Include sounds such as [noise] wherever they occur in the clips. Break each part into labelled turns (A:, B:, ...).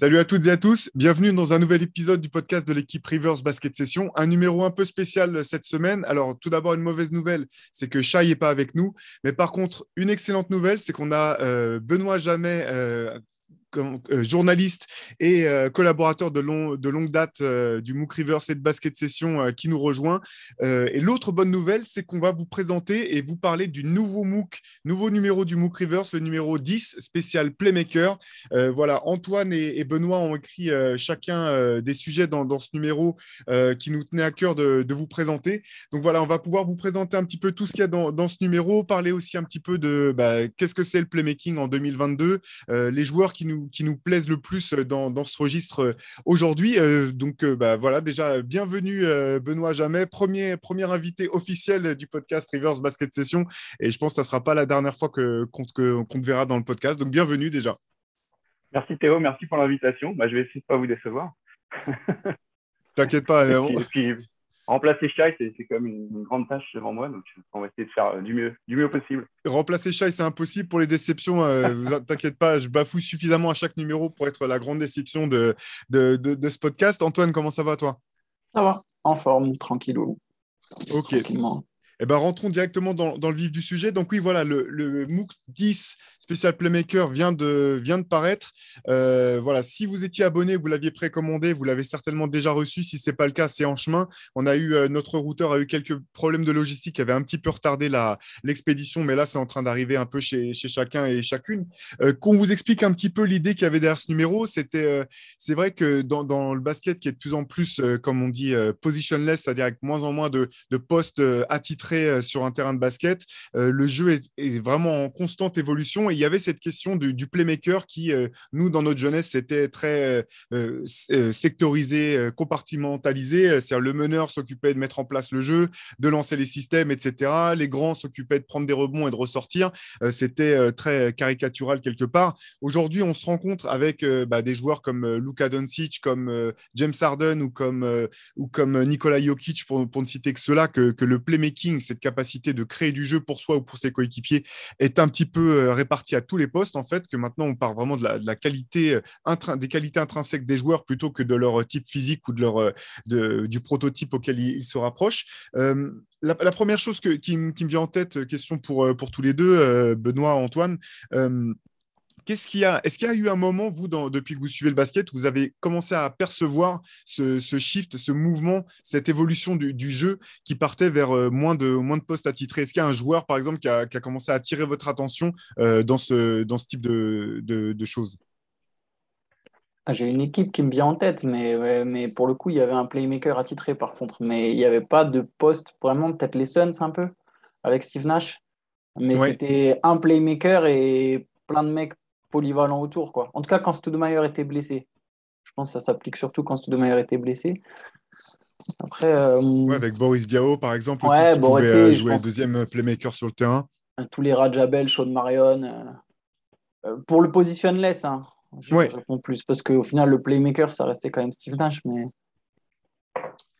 A: Salut à toutes et à tous, bienvenue dans un nouvel épisode du podcast de l'équipe Rivers Basket Session, un numéro un peu spécial cette semaine. Alors tout d'abord une mauvaise nouvelle, c'est que Shai n'est pas avec nous, mais par contre une excellente nouvelle, c'est qu'on a euh, Benoît Jamais euh, journaliste et euh, collaborateur de, de longue date euh, du MOOC Rivers et de Basket Session qui nous rejoint. et l'autre bonne nouvelle, c'est qu'on va vous présenter et vous parler du nouveau MOOC, nouveau numéro du MOOC Rivers, le numéro 10, spécial Playmaker. voilà, Antoine et, Benoît ont écrit chacun des sujets dans, ce numéro qui nous tenait à cœur de, vous présenter. Donc voilà, on va pouvoir vous présenter un petit peu tout ce qu'il y a dans, ce numéro, parler aussi un petit peu de bah, qu'est-ce que c'est le playmaking en 2022, les joueurs qui nous qui nous plaisent le plus euh, dans, ce registre euh, aujourd'hui. Euh, donc, bah, voilà, déjà, bienvenue Benoît Jamais, premier, premier invité officiel du podcast Rivers Basket Session. Et je pense que ça ne sera pas la dernière fois qu'on que, te verra dans le podcast. Donc, bienvenue déjà.
B: Merci Théo, merci pour l'invitation. Bah, je vais essayer de ne pas vous décevoir.
A: T'inquiète pas.
B: Remplacer Shai, c'est quand même une, grande tâche devant moi. Donc, on va essayer de faire du mieux, du mieux possible.
A: Remplacer Shai, c'est impossible pour les déceptions. Euh, [laughs] T'inquiète pas, je bafouille suffisamment à chaque numéro pour être la grande déception de, de, de, ce podcast. Antoine, comment ça va, toi?
C: Ça va, en forme, tranquillou.
A: Ok. Eh ben, rentrons directement dans, le vif du sujet. Donc oui, voilà, le, MOOC 10 spécial Playmaker vient de, vient de paraître. Euh, voilà, si vous étiez abonné, vous l'aviez précommandé, vous l'avez certainement déjà reçu. Si ce n'est pas le cas, c'est en chemin. On a eu, euh, notre routeur a eu quelques problèmes de logistique qui avaient un petit peu retardé l'expédition, mais là, c'est en train d'arriver un peu chez, chacun et chacune. Euh, qu'on vous explique un petit peu l'idée qu'il y avait derrière ce numéro, c'était, c'est vrai que dans, dans, le basket qui est de plus en plus, comme on dit, positionless, c'est-à-dire avec moins en moins de, de postes attitrés euh, sur un terrain de basket. Euh, le jeu est, vraiment en constante évolution et il y avait cette question du, playmaker qui, euh, nous, dans notre jeunesse, c'était très sectorisé, compartimentalisé. C'est-à-dire le meneur s'occupait de mettre en place le jeu, de lancer les systèmes, etc. Les grands s'occupaient de prendre des rebonds et de ressortir. c'était très caricatural quelque part. Aujourd'hui, on se rencontre avec bah, des joueurs comme Luka Doncic, comme James Harden ou comme, ou comme Nikola Jokic, pour, ne citer que que, que le playmaking cette capacité de créer du jeu pour soi ou pour ses coéquipiers est un petit peu euh, répartie à tous les postes, en fait, que maintenant on parle vraiment de la, qualité, euh, des qualités intrinsèques des joueurs plutôt que de leur type physique ou de leur, euh, du prototype auquel ils, se rapprochent. la, première chose qui, me vient en tête, question pour, pour tous les deux, Benoît, Antoine, Qu'est-ce qu'il y a? Est-ce qu'il y a eu un moment, vous, depuis que vous suivez le basket, où vous avez commencé à percevoir ce, shift, ce mouvement, cette évolution du, jeu qui partait vers euh, moins, de, moins de postes attitrés? Est-ce qu'il y a un joueur, par exemple, qui a, commencé à attirer votre attention euh, dans, ce, dans ce type de, choses?
C: Ah, J'ai une équipe qui me vient en tête, mais, mais pour le coup, il y avait un playmaker attitré, par contre. Mais il n'y avait pas de poste, vraiment, peut-être les Suns un peu, avec Steve Nash. Mais c'était un playmaker et plein de mecs polyvalent autour. Quoi. En tout cas, quand Stoudemire était blessé. Je pense que ça s'applique surtout quand Stoudemire était blessé.
A: Après, euh, avec Boris Diao, par exemple, ouais, qui pouvait euh, jouer deuxième playmaker sur le terrain.
C: Tous les Rajabel, Sean Marion. Euh, pour le positionless, hein, je réponds plus. Parce qu'au final, le playmaker, ça restait quand même Steve Nash. Mais...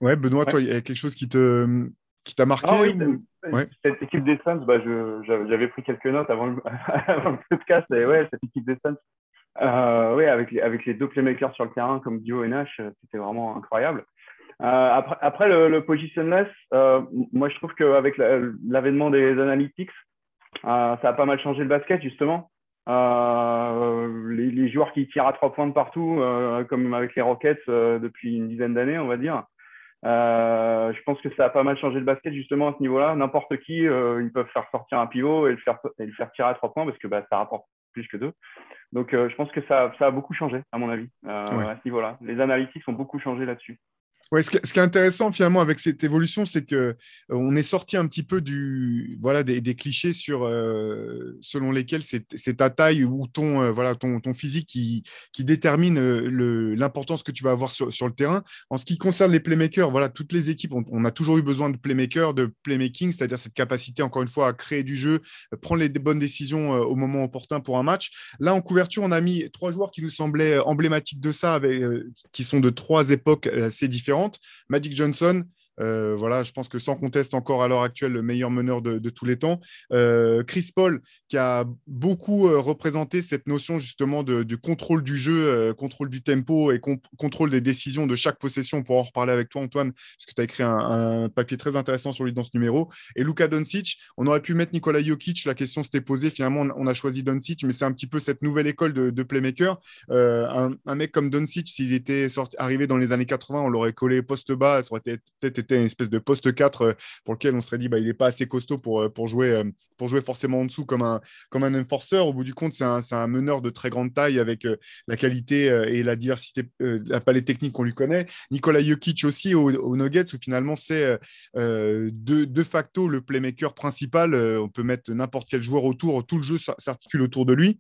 A: Ouais, Benoît, toi, il y a quelque chose qui te, qui t'a marqué
B: ah Cette équipe des Suns, bah, j'avais pris quelques notes [laughs] avant le, podcast. Et ouais, cette équipe des Suns, euh, ouais, avec, les, avec les deux playmakers sur le terrain comme Dio et Nash, euh, c'était vraiment incroyable. Euh, après, après, le, le positionless, euh, moi je trouve qu'avec l'avènement des analytics, ça a pas mal changé le basket justement. Les, les, joueurs qui tirent à trois points de partout, comme avec les Rockets depuis une dizaine d'années, on va dire, euh, je pense que ça a pas mal changé le basket justement à ce niveau-là. N'importe qui, euh, ils peuvent faire sortir un pivot et le faire, et le faire tirer à trois points parce que bah, ça rapporte plus que deux. Donc euh, je pense que ça, ça, a beaucoup changé à mon avis à ce niveau-là. Les analytics ont beaucoup changé là-dessus.
A: Ouais, ce, qui, est intéressant finalement avec cette évolution, c'est que euh, on est sorti un petit peu voilà des, clichés euh, selon lesquels c'est ta taille ou ton euh, voilà ton, ton, physique qui, détermine l'importance que tu vas avoir sur, sur, le terrain. En ce qui concerne les playmakers, voilà toutes les équipes, on, a toujours eu besoin de playmakers, de playmaking, c'est-à-dire cette capacité encore une fois à créer du jeu, prendre les bonnes décisions au moment opportun pour un match. Là en couverture, on a mis trois joueurs qui nous semblaient emblématiques de ça, avec, qui sont de trois époques assez différentes Magic Johnson, voilà, je pense que sans conteste encore à l'heure actuelle le meilleur meneur de, tous les temps. Chris Paul, qui a beaucoup représenté cette notion justement de, du contrôle du jeu, contrôle du tempo et contrôle des décisions de chaque possession. On pourra en reparler avec toi, Antoine, parce que tu as écrit un, papier très intéressant sur lui dans ce numéro. Et Luka Doncic, on aurait pu mettre Nikola Jokic, la question s'était posée. Finalement, on a choisi Doncic, mais c'est un petit peu cette nouvelle école de, playmaker. un, un, mec comme Doncic, s'il était sorti, arrivé dans les années 80, on l'aurait collé poste bas, ça aurait peut-être été une espèce de poste 4 euh, pour lequel on serait dit bah, il n'est pas assez costaud pour, euh, pour, jouer, euh, pour jouer forcément en dessous comme un, comme un enforcer. Au bout du compte, c'est un, un, meneur de très grande taille avec la qualité et la diversité, la palette technique qu'on lui connaît. Nikola Jokic aussi au, Nuggets, où finalement c'est de, facto le playmaker principal. on peut mettre n'importe quel joueur autour, tout le jeu s'articule autour de lui.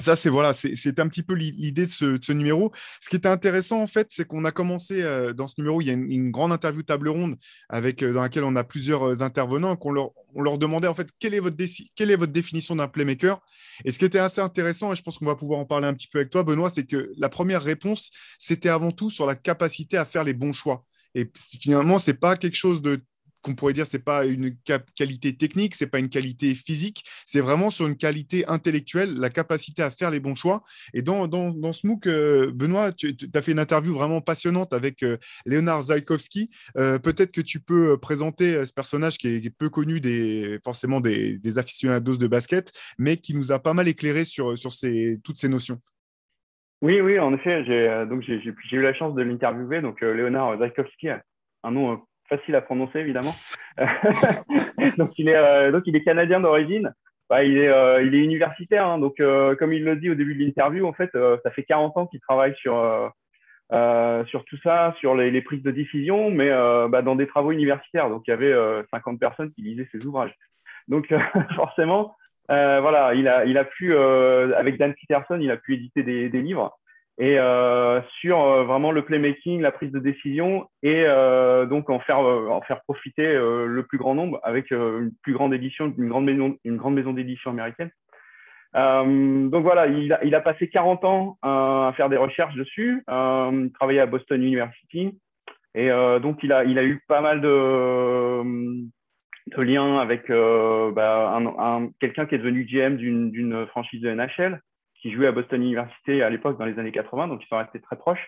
A: Ça, c'est voilà, c'est un petit peu l'idée de ce, numéro. Ce qui était intéressant, en fait, c'est qu'on a commencé euh, dans ce numéro, il y a une, grande interview table ronde avec, euh, dans laquelle on a plusieurs euh, intervenants, qu'on leur, on leur demandait, en fait, quelle est votre, quelle est votre définition d'un playmaker Et ce qui était assez intéressant, et je pense qu'on va pouvoir en parler un petit peu avec toi, Benoît, c'est que la première réponse, c'était avant tout sur la capacité à faire les bons choix. Et finalement, ce n'est pas quelque chose de qu'on pourrait dire c'est pas une qualité technique, c'est pas une qualité physique, c'est vraiment sur une qualité intellectuelle, la capacité à faire les bons choix. Et dans, dans, ce MOOC, euh, Benoît, tu, as fait une interview vraiment passionnante avec euh, Léonard Zalkowski. Euh, peut-être que tu peux présenter ce personnage qui est, peu connu des, forcément des, aficionados de basket, mais qui nous a pas mal éclairé sur, sur ces, toutes ces notions.
B: Oui, oui, en effet, j'ai eu la chance de l'interviewer. Donc Léonard Zalkowski, un nom facile à prononcer évidemment. [laughs] donc, il est, euh, donc il est canadien d'origine. Bah, il, est, euh, il est universitaire. Hein. donc euh, comme il le dit au début de l'interview, en fait, ça fait 40 ans qu'il travaille sur, sur tout ça, sur les, prises de décision, mais bah, dans des travaux universitaires. Donc il y avait 50 personnes qui lisaient ses ouvrages. Donc [laughs] forcément, voilà, il a, pu, avec Dan Peterson, il a pu éditer des livres et euh, sur euh, vraiment le playmaking, la prise de décision et euh, donc en faire, en faire profiter le plus grand nombre avec une plus grande édition, une grande maison, une grande maison d'édition américaine. donc voilà, il a, il a, passé 40 ans à faire des recherches dessus, euh, à Boston University et donc il a, il a eu pas mal de, de liens avec bah, un, un, quelqu'un qui est devenu GM d'une franchise de NHL qui jouait à Boston University à l'époque dans les années 80, donc ils sont restés très proches.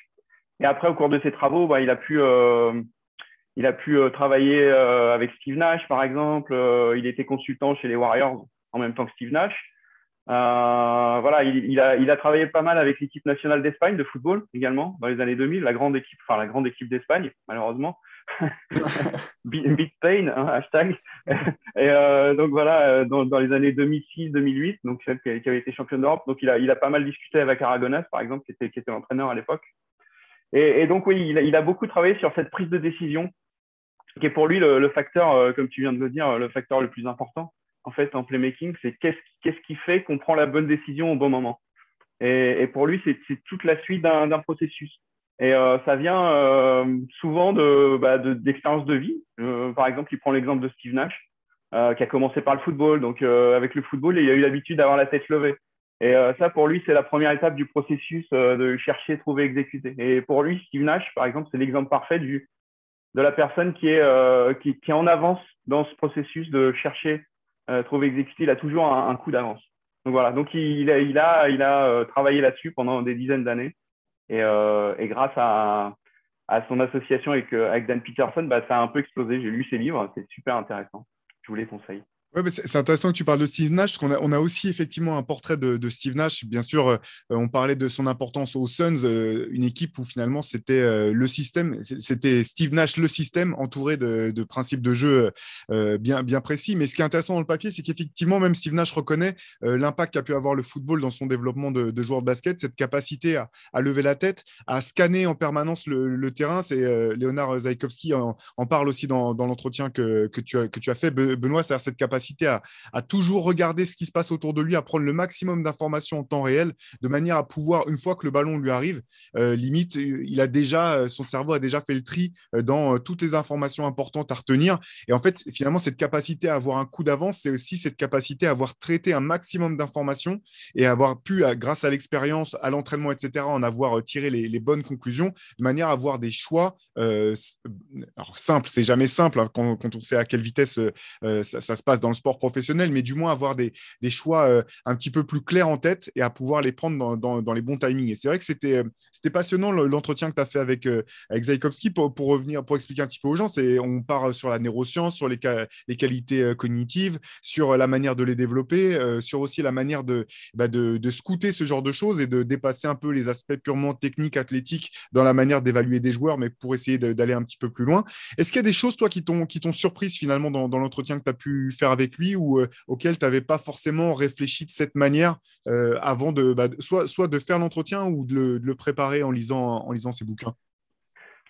B: Et après, au cours de ses travaux, bah, il a pu, euh, il a pu euh, travailler euh, avec Steve Nash, par exemple. il était consultant chez les Warriors en même temps que Steve Nash. voilà, il, il, a, il a travaillé pas mal avec l'équipe nationale d'Espagne de football également dans les années 2000, la grande équipe, enfin la grande équipe d'Espagne, malheureusement. [laughs] Big Pain, hein, hashtag. [laughs] et euh, donc voilà, euh, dans, les années 2006-2008, donc celle qui, avait été championne d'Europe. Donc il a, il a pas mal discuté avec Aragonas, par exemple, qui était, qui était l'entraîneur à l'époque. Et, donc oui, il a, beaucoup travaillé sur cette prise de décision, qui est pour lui le, le facteur, euh, comme tu viens de le dire, le facteur le plus important en fait en playmaking, c'est qu'est-ce qu'est-ce qui fait qu'on prend la bonne décision au bon moment. Et, et pour lui, c'est toute la suite d'un processus. Et euh, ça vient euh, souvent de, bah, d'expériences de, vie. Euh, par exemple, il prend l'exemple de Steve Nash, qui a commencé par le football. Donc, avec le football, il a eu l'habitude d'avoir la tête levée. Et ça, pour lui, c'est la première étape du processus de chercher, trouver, exécuter. Et pour lui, Steve Nash, par exemple, c'est l'exemple parfait du, de la personne qui est, qui, qui, est en avance dans ce processus de chercher, trouver, exécuter. Il a toujours un, un coup d'avance. Donc voilà, donc il, a, il a, il a travaillé là-dessus pendant des dizaines d'années. Euh, et, grâce à, son association avec, euh, avec Dan Peterson, bah, ça a un peu explosé. J'ai lu ses livres, c'est super intéressant. Je vous les conseille.
A: Ouais, c'est intéressant que tu parles de Steve Nash, parce qu'on a, on a aussi effectivement un portrait de, Steve Nash. Bien sûr, euh, on parlait de son importance aux Suns, euh, une équipe où finalement c'était euh, le système, c'était Steve Nash le système, entouré de, principes de jeu bien, précis. Mais ce qui est intéressant dans le papier, c'est qu'effectivement, même Steve Nash reconnaît l'impact qu'a pu avoir le football dans son développement de, joueur de basket, cette capacité à, lever la tête, à scanner en permanence le, terrain. C'est Léonard Zaikowski en, parle aussi dans, l'entretien que, tu as, que tu as fait, Benoît, c'est-à-dire cette capacité à, toujours regarder ce qui se passe autour de lui, à prendre le maximum d'informations en temps réel, de manière à pouvoir, une fois que le ballon lui arrive, euh, limite, il a déjà, euh, son cerveau a déjà fait le tri dans toutes les informations importantes à retenir. Et en fait, finalement, cette capacité à avoir un coup d'avance, c'est aussi cette capacité à avoir traité un maximum d'informations et avoir pu, grâce à l'expérience, à l'entraînement, etc., en avoir tiré les, bonnes conclusions, de manière à avoir des choix alors simple, c'est jamais simple hein, quand, on sait à quelle vitesse euh, euh, ça, se passe dans le sport professionnel, mais du moins avoir des, choix euh, un petit peu plus clairs en tête et à pouvoir les prendre dans, les bons timings. Et c'est vrai que c'était passionnant l'entretien que tu as fait avec, avec Zaikowski pour, revenir, pour expliquer un petit peu aux gens. On part sur la neuroscience, sur les, les qualités cognitives, sur la manière de les développer, sur aussi la manière de, bah, de, de scouter ce genre de choses et de dépasser un peu les aspects purement techniques, athlétiques dans la manière d'évaluer des joueurs, mais pour essayer d'aller un petit peu plus loin. Est-ce qu'il y a des choses, toi, qui t'ont surprise finalement dans, l'entretien que tu as pu faire avec lui ou euh, auxquelles tu n'avais pas forcément réfléchi de cette manière euh, avant de, bah, soit, soit de faire l'entretien ou de le, préparer en lisant, en lisant ses bouquins?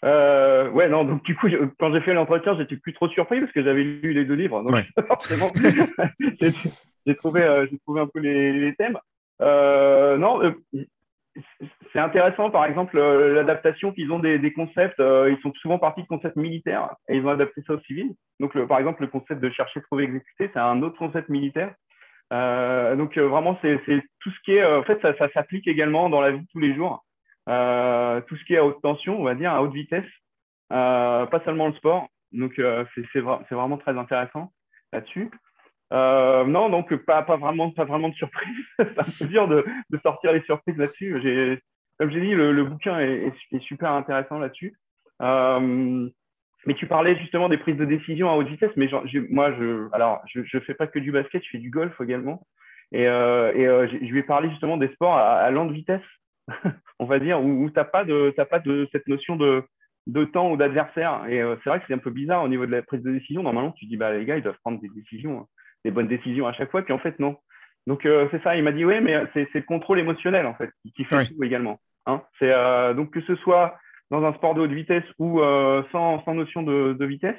B: Euh, ouais, non, donc du coup, quand j'ai fait l'entretien, j'étais plus trop surpris parce que j'avais lu les deux livres. Donc, [laughs] forcément, [laughs] j'ai trouvé, trouvé un peu les, les thèmes. non, c'est intéressant, par exemple, euh, l'adaptation qu'ils ont des, concepts. Euh, ils sont souvent partis de concepts militaires et ils ont adapté ça au civil. Donc, par exemple, le concept de chercher, trouver, exécuter, c'est un autre concept militaire. Euh, donc, vraiment, c'est tout ce qui est. en fait, ça, s'applique également dans la vie de tous les jours. tout ce qui est à haute tension, on va dire, à haute vitesse, pas seulement le sport. Donc, c'est vraiment très intéressant là-dessus. Euh, non, donc pas, pas, vraiment, pas vraiment de surprise. [laughs] c'est un dur de, de, sortir les surprises là-dessus. Comme j'ai dit, le, bouquin est, super intéressant là-dessus. Euh, mais tu parlais justement des prises de décision à haute vitesse. Mais moi, je, alors, je ne fais pas que du basket, je fais du golf également. Et, euh, et je lui ai parlé justement des sports à, à lente vitesse, [laughs] on va dire, où, où tu n'as pas, de, pas de cette notion de, de temps ou d'adversaire. Et c'est vrai que c'est un peu bizarre au niveau de la prise de décision. Normalement, tu dis, bah, les gars, ils doivent prendre des décisions hein des bonnes décisions à chaque fois. Puis en fait, non. Donc euh, c'est ça. Il m'a dit oui, mais c'est le contrôle émotionnel en fait qui fait tout également. Hein. C'est euh, donc que ce soit dans un sport de haute vitesse ou euh, sans, sans, notion de, de vitesse,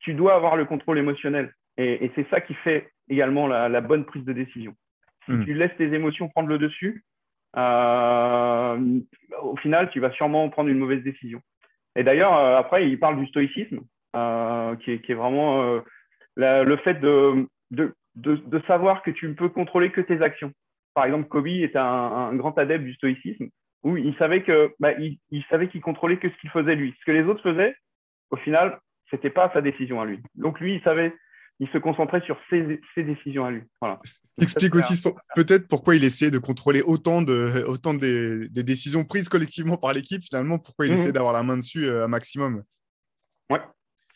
B: tu dois avoir le contrôle émotionnel. Et, et c'est ça qui fait également la, la, bonne prise de décision. Si hmm. tu laisses tes émotions prendre le dessus, au final, tu vas sûrement prendre une mauvaise décision. Et d'ailleurs, après, il parle du stoïcisme, qui est, qui, est, vraiment le fait de, de, de, savoir que tu ne peux contrôler que tes actions. Par exemple, Kobe est un, grand adepte du stoïcisme où il savait que bah, il, savait qu'il contrôlait que ce qu'il faisait lui. Ce que les autres faisaient, au final, c'était pas sa décision à lui. Donc lui, il savait, il se concentrait sur ses, ses décisions à lui. Voilà.
A: Explique aussi peut-être pourquoi il essayait de contrôler autant de autant des, des décisions prises collectivement par l'équipe. Finalement, pourquoi il mmh essayait d'avoir la main dessus euh, un maximum.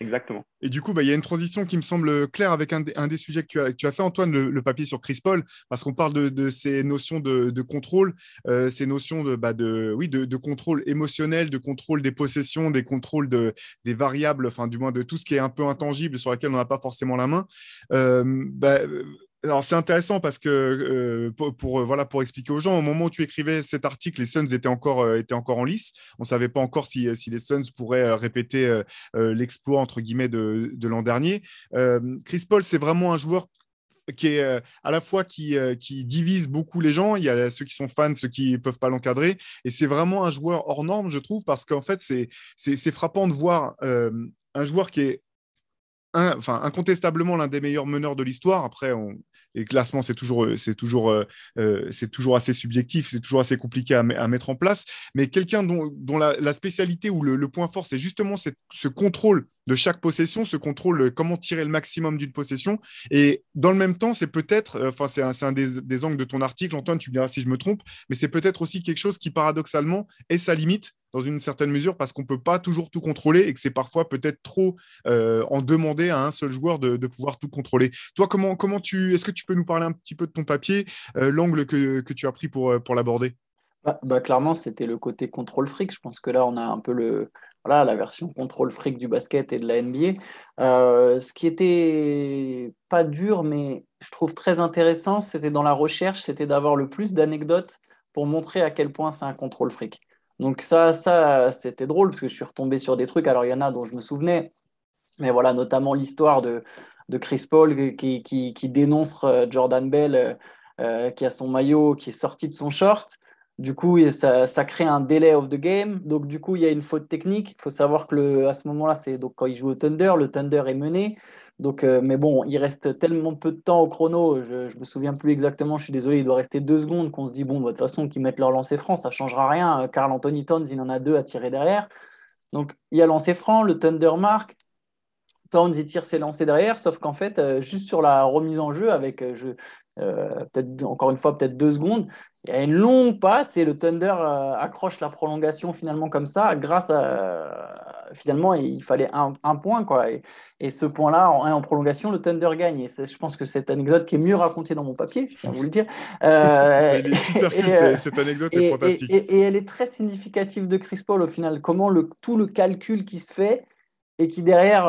B: Exactement.
A: Et du coup, bah, il y a une transition qui me semble claire avec un, des sujets que tu, as, fait, Antoine, le, papier sur Chris Paul, parce qu'on parle de, ces notions de, contrôle, euh, ces notions de, bah, oui, de, contrôle émotionnel, de contrôle des possessions, des contrôles des variables, enfin du moins de tout ce qui est un peu intangible sur laquelle on n'a pas forcément la main. Euh, bah, alors c'est intéressant parce que euh, pour, euh, voilà pour expliquer aux gens, au moment où tu écrivais cet article, les Suns étaient encore euh, étaient encore en lice. On savait pas encore si, si les Suns pourraient répéter l'exploit entre guillemets de, de l'an dernier. Chris Paul, c'est vraiment un joueur qui est à la fois qui, qui, divise beaucoup les gens. Il y a ceux qui sont fans, ceux qui ne peuvent pas l'encadrer. Et c'est vraiment un joueur hors norme, je trouve, parce qu'en fait, c'est frappant de voir un joueur qui est enfin, incontestablement l'un des meilleurs meneurs de l'histoire. Après, les classements, c'est toujours, c'est toujours, euh, euh, c'est toujours assez subjectif, c'est toujours assez compliqué à, mettre en place. Mais quelqu'un dont, dont la, spécialité ou le, point fort, c'est justement ce contrôle de chaque possession, ce contrôle, euh, comment tirer le maximum d'une possession. Et dans le même temps, c'est peut-être, enfin, c'est un, des, angles de ton article, Antoine, tu me diras si je me trompe, mais c'est peut-être aussi quelque chose qui, paradoxalement, est sa limite dans une certaine mesure parce qu'on ne peut pas toujours tout contrôler et que c'est parfois peut-être trop en demander à un seul joueur de, pouvoir tout contrôler. Toi, comment, comment tu, est-ce que tu peux nous parler un petit peu de ton papier, euh, l'angle que, tu as pris pour, euh, pour l'aborder?
C: Bah, bah, Clairement, c'était le côté contrôle fric. Je pense que là, on a un peu le, voilà, la version contrôle fric du basket et de la NBA. Euh, ce qui était pas dur, mais je trouve très intéressant, c'était dans la recherche, c'était d'avoir le plus d'anecdotes pour montrer à quel point c'est un contrôle fric. Donc ça, ça c'était drôle parce que je suis retombé sur des trucs. Alors il y en a dont je me souvenais, mais voilà, notamment l'histoire de de Chris Paul qui, qui, qui dénonce Jordan Bell, qui a son maillot qui est sorti de son short. Du coup, ça, crée un delay of the game. Donc, du coup, il y a une faute technique. Il faut savoir que à ce moment-là, c'est quand il joue au Thunder, le Thunder est mené. Donc, euh, mais bon, il reste tellement peu de temps au chrono. Je, ne me souviens plus exactement. Je suis désolé, il doit rester deux secondes. Qu'on se dit bon, de toute façon, qu'ils mettent leur lancer franc, ça changera rien. Carl Anthony Towns, il en a deux à tirer derrière. Donc, il y a lancé franc, le Thunder marque. Towns, il tire ses lancers derrière, sauf qu'en fait, euh, juste sur la remise en jeu, avec euh, peut-être encore une fois, peut-être deux secondes, il y a une longue passe et le Thunder euh, accroche la prolongation finalement comme ça, grâce à. finalement, il fallait un, point. Quoi. Et, ce point-là, en, en, prolongation, le Thunder gagne. Et je pense que cette anecdote qui est mieux racontée dans mon papier, je à vous le dire.
A: Euh, elle est super euh, cette anecdote est fantastique.
C: Et, elle est très significative de Chris Paul au final. Comment le, tout le calcul qui se fait et qui derrière,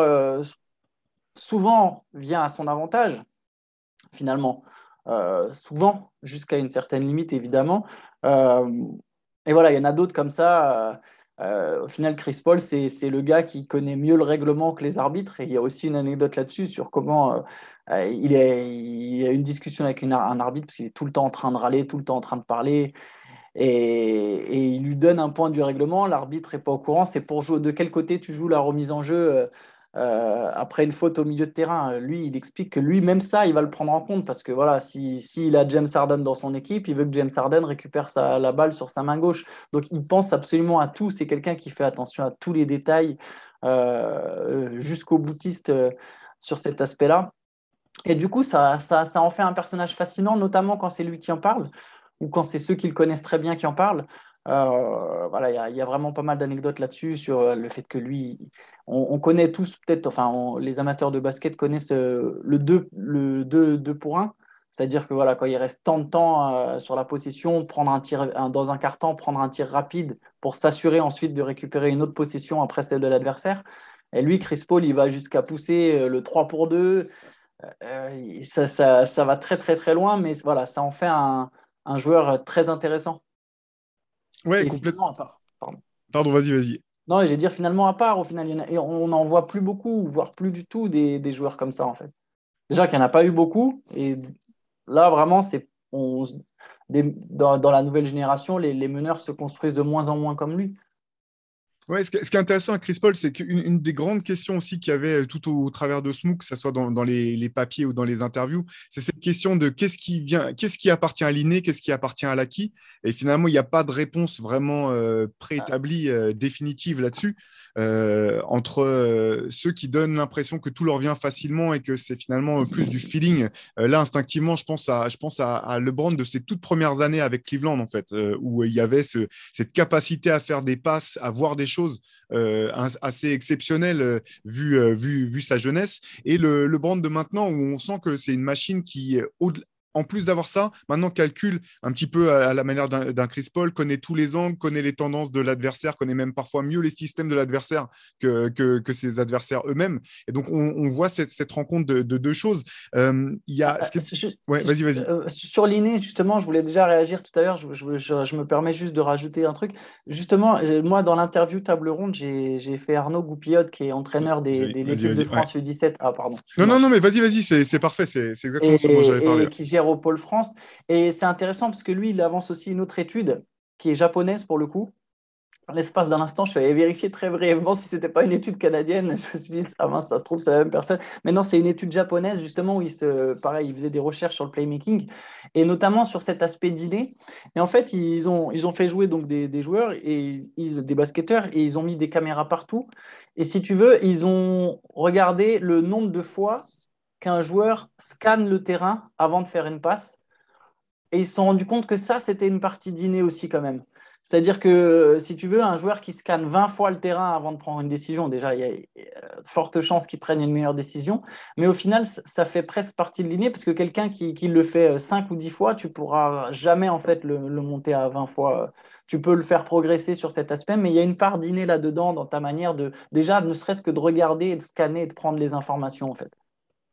C: souvent, vient à son avantage, finalement. Euh, souvent, jusqu'à une certaine limite, évidemment. Euh, et voilà, il y en a d'autres comme ça. Euh, au final, Chris Paul, c'est le gars qui connaît mieux le règlement que les arbitres. Et il y a aussi une anecdote là-dessus sur comment il, y a une discussion avec un arbitre parce qu'il est tout le temps en train de râler, tout le temps en train de parler. Et, et il lui donne un point du règlement. L'arbitre n'est pas au courant. C'est pour jouer de quel côté tu joues la remise en jeu euh, après une faute au milieu de terrain. Lui, il explique que lui, même ça, il va le prendre en compte parce que voilà, s'il si, a James Harden dans son équipe, il veut que James Harden récupère sa, la balle sur sa main gauche. Donc, il pense absolument à tout. C'est quelqu'un qui fait attention à tous les détails, euh, jusqu'au boutiste euh, sur cet aspect-là. Et du coup, ça, ça, ça en fait un personnage fascinant, notamment quand c'est lui qui en parle ou quand c'est ceux qui le connaissent très bien qui en parlent. Euh, voilà, il y, a vraiment pas mal d'anecdotes là-dessus sur euh, le fait que lui, on, connaît tous peut-être, enfin, les amateurs de basket connaissent euh, le 2 le 2, 2 pour 1. C'est-à-dire que voilà, quand il reste tant de temps sur la possession, prendre un tir dans un carton, prendre un tir rapide pour s'assurer ensuite de récupérer une autre possession après celle de l'adversaire. Et lui, Chris Paul, il va jusqu'à pousser le 3 pour 2. ça, ça, ça, va très très très loin, mais voilà, ça en fait un, un joueur très intéressant.
A: Ouais, complètement. À part. Pardon, vas-y, vas-y.
C: Non, j'ai dire finalement à part, au final, on n'en voit plus beaucoup, voire plus du tout des, des joueurs comme ça, en fait. Déjà qu'il n'y en a pas eu beaucoup, et là, vraiment, c'est on, dans, dans, la nouvelle génération, les, les meneurs se construisent de moins en moins comme lui.
A: Ouais, ce, qui est intéressant à Chris Paul, c'est qu'une des grandes questions aussi qu'il y avait euh, tout au, travers de Smook, que ce soit dans, les, papiers ou dans les interviews, c'est cette question de qu'est-ce qui vient, qu'est-ce qui appartient à l'inné, qu'est-ce qui appartient à l'acquis. Et finalement, il n'y a pas de réponse vraiment euh, préétablie, euh, définitive là-dessus. Euh, entre euh, ceux qui donnent l'impression que tout leur vient facilement et que c'est finalement plus du feeling. Euh, là, instinctivement, je pense à, je pense à, LeBron de ses toutes premières années avec Cleveland, en fait, où il y avait cette capacité à faire des passes, à voir des choses assez exceptionnelles vu, vu, vu sa jeunesse. Et le, de maintenant, où on sent que c'est une machine qui, au-delà en plus d'avoir ça, maintenant calcule un petit peu à, la manière d'un Chris Paul, connaît tous les angles, connaît les tendances de l'adversaire, connaît même parfois mieux les systèmes de l'adversaire que, que, ses adversaires eux-mêmes. Et donc, on, voit cette, rencontre de, deux choses. Euh, il y a...
C: Euh, vas-y, vas-y. Euh, sur l'inné, justement, je voulais déjà réagir tout à l'heure. Je, je, me permets juste de rajouter un truc. Justement, moi, dans l'interview table ronde, j'ai fait Arnaud Goupillot, qui est entraîneur des, des l'équipe de France U17. Ah, pardon.
A: Non, non, non, mais vas-y, vas-y, c'est parfait. C'est exactement ce dont j'avais parlé.
C: Au Pôle France. Et c'est intéressant parce que lui, il avance aussi une autre étude qui est japonaise pour le coup. L'espace d'un instant, je suis allé vérifier très brièvement si ce n'était pas une étude canadienne. [laughs] Je me suis dit, ça, ça se trouve, c'est la même personne. Mais non, c'est une étude japonaise, justement, où il, se, pareil, il faisait des recherches sur le playmaking, et notamment sur cet aspect d'idée. Et en fait, ils ont, ils ont fait jouer donc des, joueurs, et des basketteurs, et ils ont mis des caméras partout. Et si tu veux, ils ont regardé le nombre de fois qu'un joueur scanne le terrain avant de faire une passe. Et ils se sont rendus compte que ça, c'était une partie d'inné aussi quand même. C'est-à-dire que si tu veux, un joueur qui scanne 20 fois le terrain avant de prendre une décision, déjà, il y a de fortes chances qu'il prenne une meilleure décision. Mais au final, ça fait presque partie de parce que quelqu'un qui, le fait 5 ou 10 fois, tu pourras jamais en fait le, le, monter à 20 fois. Tu peux le faire progresser sur cet aspect, mais il y a une part d'inné là-dedans dans ta manière de, déjà, ne serait-ce que de regarder, de scanner et de prendre les informations en fait.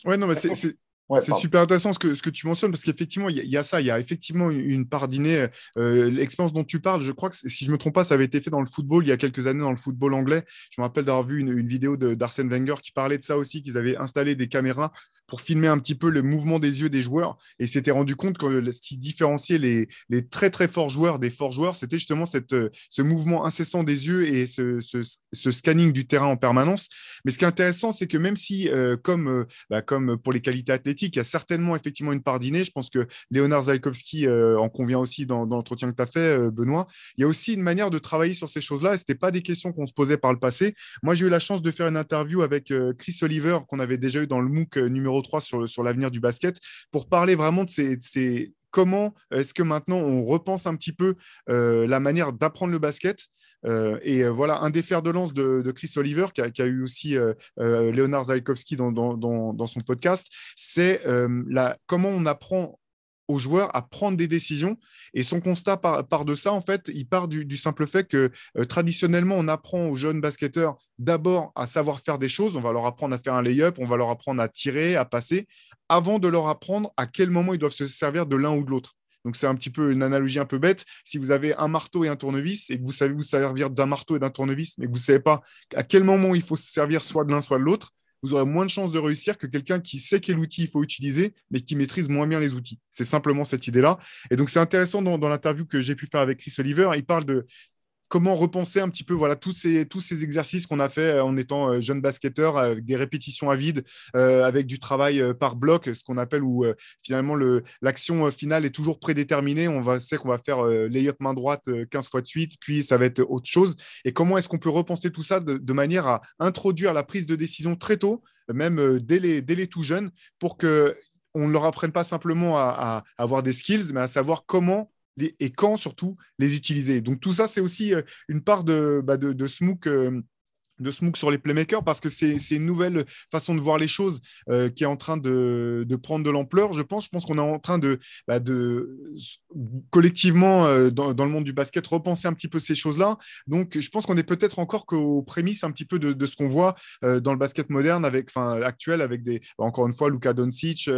A: Ouais, non, mais c'est c'est super intéressant ce que, ce que tu mentionnes parce qu'effectivement, il y, a ça, il y a effectivement une, part d'inné. Euh, l'expérience dont tu parles, je crois que si je ne me trompe pas, ça avait été fait dans le football il y a quelques années, dans le football anglais. Je me rappelle d'avoir vu une, une vidéo d'Arsène Wenger qui parlait de ça aussi, qu'ils avaient installé des caméras pour filmer un petit peu le mouvement des yeux des joueurs et s'était rendu compte que ce qui différenciait les, les, très très forts joueurs des forts joueurs, c'était justement cette, ce mouvement incessant des yeux et ce, ce, scanning du terrain en permanence. Mais ce qui est intéressant, c'est que même si, euh, comme, euh, bah, comme pour les qualités athlétiques, il y a certainement effectivement une part d'inné. Je pense que Léonard Zaikowski euh, en convient aussi dans, l'entretien que tu as fait, euh, Benoît. Il y a aussi une manière de travailler sur ces choses-là ce n'était pas des questions qu'on se posait par le passé. Moi, j'ai eu la chance de faire une interview avec euh, Chris Oliver qu'on avait déjà eu dans le MOOC numéro 3 sur, l'avenir du basket pour parler vraiment de ces, comment est-ce que maintenant on repense un petit peu la manière d'apprendre le basket euh, et euh, voilà, un des fers de lance de, Chris Oliver, qui a, eu aussi euh, Léonard Zaikowski dans, son podcast, c'est comment on apprend aux joueurs à prendre des décisions. Et son constat part, de ça, en fait, il part du, simple fait que traditionnellement, on apprend aux jeunes basketteurs d'abord à savoir faire des choses. On va leur apprendre à faire un lay-up, on va leur apprendre à tirer, à passer, avant de leur apprendre à quel moment ils doivent se servir de l'un ou de l'autre. Donc, c'est un petit peu une analogie un peu bête. Si vous avez un marteau et un tournevis et que vous savez vous servir d'un marteau et d'un tournevis, mais que vous ne savez pas à quel moment il faut se servir soit de l'un, soit de l'autre, vous aurez moins de chances de réussir que quelqu'un qui sait quel outil il faut utiliser, mais qui maîtrise moins bien les outils. C'est simplement cette idée-là. Et donc, c'est intéressant dans, dans l'interview que j'ai pu faire avec Chris Oliver. Il parle de comment repenser un petit peu voilà, tous, ces, exercices qu'on a fait euh, en étant euh, jeune basketteur, avec des répétitions à vide, euh, avec du travail par bloc, ce qu'on appelle où finalement l'action finale est toujours prédéterminée. On va, sait qu'on va faire layup main droite 15 fois de suite, puis ça va être autre chose. Et comment est-ce qu'on peut repenser tout ça de, manière à introduire la prise de décision très tôt, même dès, les, dès tout jeunes, pour que on ne leur apprenne pas simplement à avoir des skills, mais à savoir comment et quand surtout les utiliser. Donc tout ça, c'est aussi euh, une part de, bah, de, de euh, de Smook sur les playmakers parce que c'est une nouvelle façon de voir les choses euh, qui est en train de, prendre de l'ampleur. Je pense, je pense qu'on est en train de, bah, collectivement euh, dans, le monde du basket repenser un petit peu ces choses-là. Donc, je pense qu'on est peut-être encore qu'aux prémices un petit peu de, ce qu'on voit euh, dans le basket moderne avec, enfin, actuel avec des, bah, encore une fois, Luka Doncic,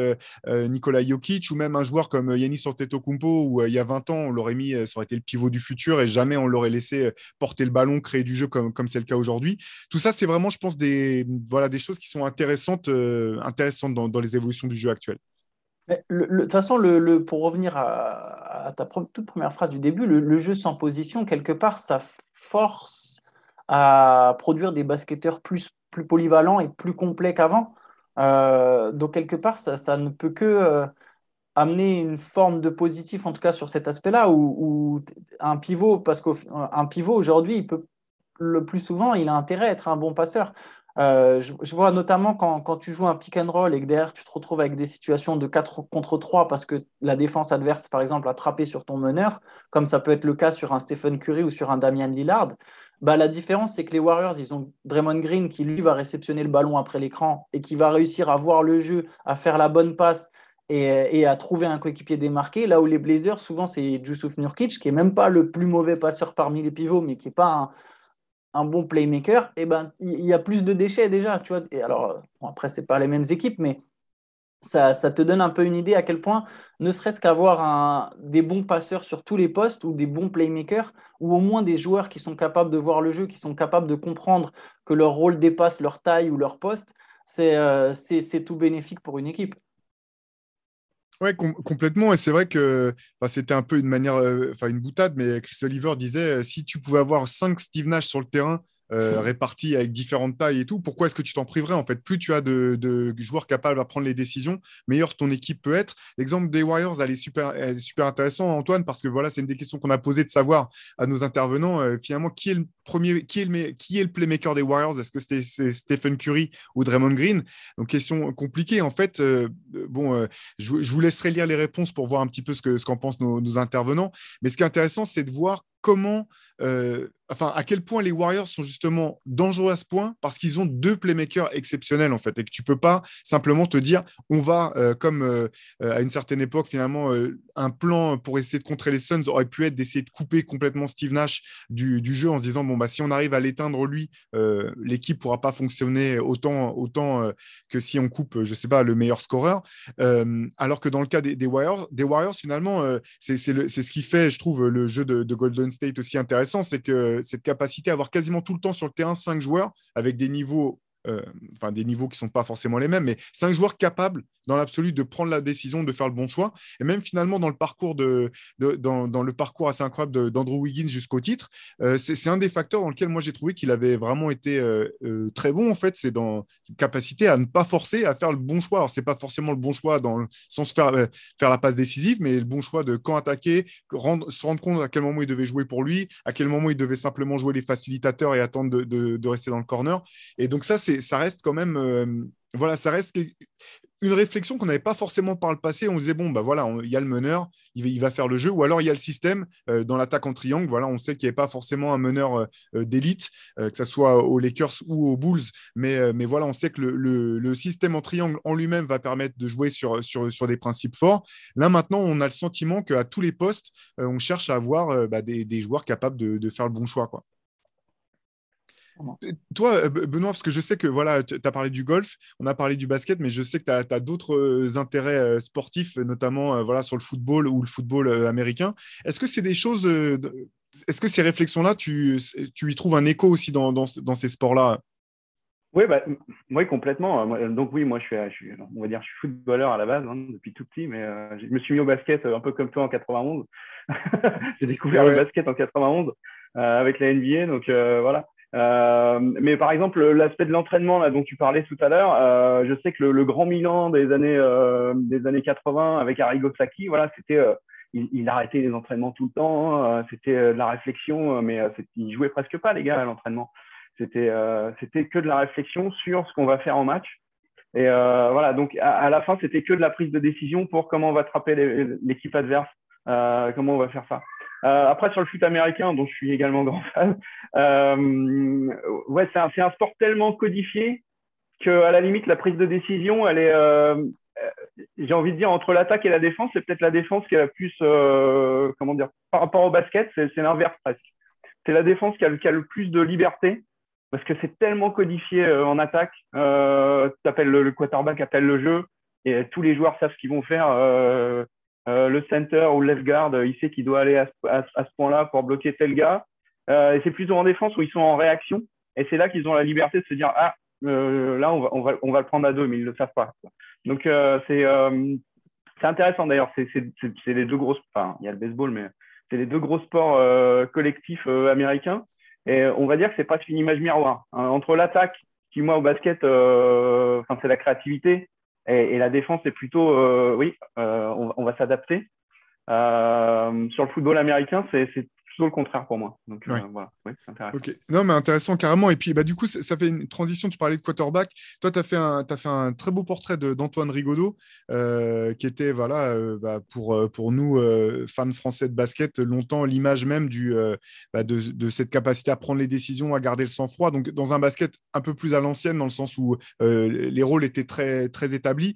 A: Nikola Jokic ou même un joueur comme Yanis Antetokounmpo où il y a 20 ans on l'aurait mis, ça aurait été le pivot du futur et jamais on l'aurait laissé porter le ballon, créer du jeu comme c'est le cas aujourd'hui. Tout ça, c'est vraiment, je pense, des, voilà, des choses qui sont intéressantes, euh, intéressantes dans, les évolutions du jeu actuel.
C: De toute façon, le, pour revenir à, ta toute première phrase du début, le, jeu sans position, quelque part, ça force à produire des basketteurs plus, plus polyvalents et plus complets qu'avant. Euh, donc, quelque part, ça, ne peut que euh, amener une forme de positif, en tout cas sur cet aspect-là, où, un pivot, parce qu'un pivot aujourd'hui, il peut le plus souvent, il a intérêt à être un bon passeur. Euh, je, vois notamment quand, tu joues un pick and roll et que derrière tu te retrouves avec des situations de 4 contre 3 parce que la défense adverse, par exemple, a trappé sur ton meneur, comme ça peut être le cas sur un Stephen Curry ou sur un Damian Lillard. Bah, la différence, c'est que les Warriors, ils ont Draymond Green qui, lui, va réceptionner le ballon après l'écran et qui va réussir à voir le jeu, à faire la bonne passe et, à trouver un coéquipier démarqué. Là où les Blazers, souvent, c'est Jusuf Nurkic, qui est même pas le plus mauvais passeur parmi les pivots, mais qui n'est pas un, un bon playmaker, eh ben il y a plus de déchets déjà, tu vois. Et alors bon, après pas les mêmes équipes, mais ça, ça, te donne un peu une idée à quel point, ne serait-ce qu'avoir des bons passeurs sur tous les postes ou des bons playmakers, ou au moins des joueurs qui sont capables de voir le jeu, qui sont capables de comprendre que leur rôle dépasse leur taille ou leur poste, c'est euh, tout bénéfique pour une équipe.
A: Oui, complètement. Et c'est vrai que c'était un peu une manière, euh, enfin une boutade, mais Chris Oliver disait euh, si tu pouvais avoir cinq Steve Nash sur le terrain, euh, répartis avec différentes tailles et tout, pourquoi est-ce que tu t'en priverais en fait? Plus tu as de, joueurs capables à prendre les décisions, meilleure ton équipe peut être. L'exemple des Warriors, elle est super, super intéressant, Antoine, parce que voilà, c'est une des questions qu'on a posées de savoir à nos intervenants euh, finalement qui est le premier, qui est le, qui est le playmaker des Warriors? Est-ce que c'est Stephen Curry ou Draymond Green? Donc question compliquée en fait. Euh, bon, je, vous laisserai lire les réponses pour voir un petit peu ce qu'en ce qu'en pensent nos intervenants. Mais ce qui est intéressant, c'est de voir comment enfin, à quel point les Warriors sont justement dangereux à ce point parce qu'ils ont deux playmakers exceptionnels en fait et que tu peux pas simplement te dire on va euh, comme euh, euh, à une certaine époque finalement un plan pour essayer de contrer les Suns aurait pu être d'essayer de couper complètement Steve Nash du, jeu en se disant bon bah si on arrive à l'éteindre lui l'équipe pourra pas fonctionner autant autant que si on coupe je sais pas le meilleur scoreur. Alors que dans le cas des, Warriors des Warriors finalement c'est ce qui fait je trouve le jeu de Golden State aussi intéressant c'est que cette capacité à avoir quasiment tout le temps sur le terrain cinq joueurs avec des niveaux euh, enfin des niveaux qui ne sont pas forcément les mêmes, mais cinq joueurs capables dans l'absolu de prendre la décision de faire le bon choix. Et même finalement dans le parcours de, dans, le parcours assez incroyable d'Andrew Wiggins jusqu'au titre, euh, c'est un des facteurs dans lequel moi j'ai trouvé qu'il avait vraiment été euh, très bon en fait. C'est dans la capacité à ne pas forcer à faire le bon choix. Alors c'est pas forcément le bon choix dans sens faire faire la passe décisive, mais le bon choix de quand attaquer, se rendre compte à quel moment il devait jouer pour lui, à quel moment il devait simplement jouer les facilitateurs et attendre de rester dans le corner. Et donc ça c'est ça reste quand même, euh, voilà, ça reste une réflexion qu'on n'avait pas forcément par le passé. On disait, bon, bah voilà, il y a le meneur, il va, faire le jeu, ou alors il y a le système euh, dans l'attaque en triangle. Voilà, on sait qu'il n'y avait pas forcément un meneur euh, d'élite, que ce soit aux Lakers ou aux Bulls, mais, mais voilà, on sait que le, système en triangle en lui-même va permettre de jouer sur, sur, sur, des principes forts. Là, maintenant, on a le sentiment qu'à tous les postes, on cherche à avoir bah, des, joueurs capables de, de, faire le bon choix. Quoi. Toi, euh, Benoît, parce que je sais que voilà, tu as parlé du golf, on a parlé du basket, mais je sais que tu as, d'autres euh, intérêts euh, sportifs, notamment voilà, sur le football ou le football américain. Est-ce que c'est des choses, est-ce que ces réflexions-là, tu, tu y trouves un écho aussi dans, dans, ces sports-là?
B: Oui, bah, oui, complètement. Donc oui, moi je suis, on va dire, je suis footballeur à la base hein, depuis tout petit, mais je me suis mis au basket un peu comme toi en 91. [laughs] J'ai découvert le basket en 91 avec la NBA, donc voilà. Euh, mais par exemple, l'aspect de l'entraînement dont tu parlais tout à l'heure, euh, je sais que le, grand Milan des années euh, des années 80 avec Arrigo Sacchi, voilà, c'était euh, il, il, arrêtait les entraînements tout le temps, euh, c'était de la réflexion, mais il jouait presque pas les gars à l'entraînement. C'était c'était que de la réflexion sur ce qu'on va faire en match. Et voilà, donc à, à la fin, c'était que de la prise de décision pour comment on va attraper l'équipe adverse, comment on va faire ça. Euh, après, sur le foot américain, dont je suis également grand fan, euh, ouais, c'est un, sport tellement codifié qu'à la limite, la prise de décision, elle est, euh, euh, j'ai envie de dire, entre l'attaque et la défense, c'est peut-être la défense qui a la plus, euh, comment dire, par rapport au basket, c'est l'inverse presque. C'est la défense qui a, le plus de liberté parce que c'est tellement codifié en attaque. Euh, appelles le, le quarterback appelle le jeu et tous les joueurs savent ce qu'ils vont faire. Euh, le center ou le left guard, il sait qu'il doit aller à, ce point-là pour bloquer tel gars. Euh, et c'est plutôt en défense où ils sont en réaction. Et c'est là qu'ils ont la liberté de se dire ah euh, là on va, on va, on va le prendre à deux, mais ils ne le savent pas. Donc c'est intéressant d'ailleurs. C'est les deux gros. Enfin, il y a le baseball, mais c'est les deux gros sports collectifs américains. Et on va dire que c'est presque une image miroir hein. entre l'attaque qui moi au basket, enfin c'est la créativité et, la défense est plutôt, euh, oui, euh, on, on, va s'adapter. Euh, sur le football américain, c'est le contraire pour moi. Donc euh, voilà, c'est intéressant.
A: Non, mais intéressant carrément. Et puis bah, du coup, ça fait une transition. Tu parlais de quarterback. Toi, tu as, fait un, as fait un très beau portrait d'Antoine Rigaudot, euh, qui était voilà, euh, bah, pour, pour nous, fans français de basket, longtemps l'image même du, bah, de, de, cette capacité à prendre les décisions, à garder le sang-froid. Donc, dans un basket un peu plus à l'ancienne, dans le sens où les rôles étaient très, très établis.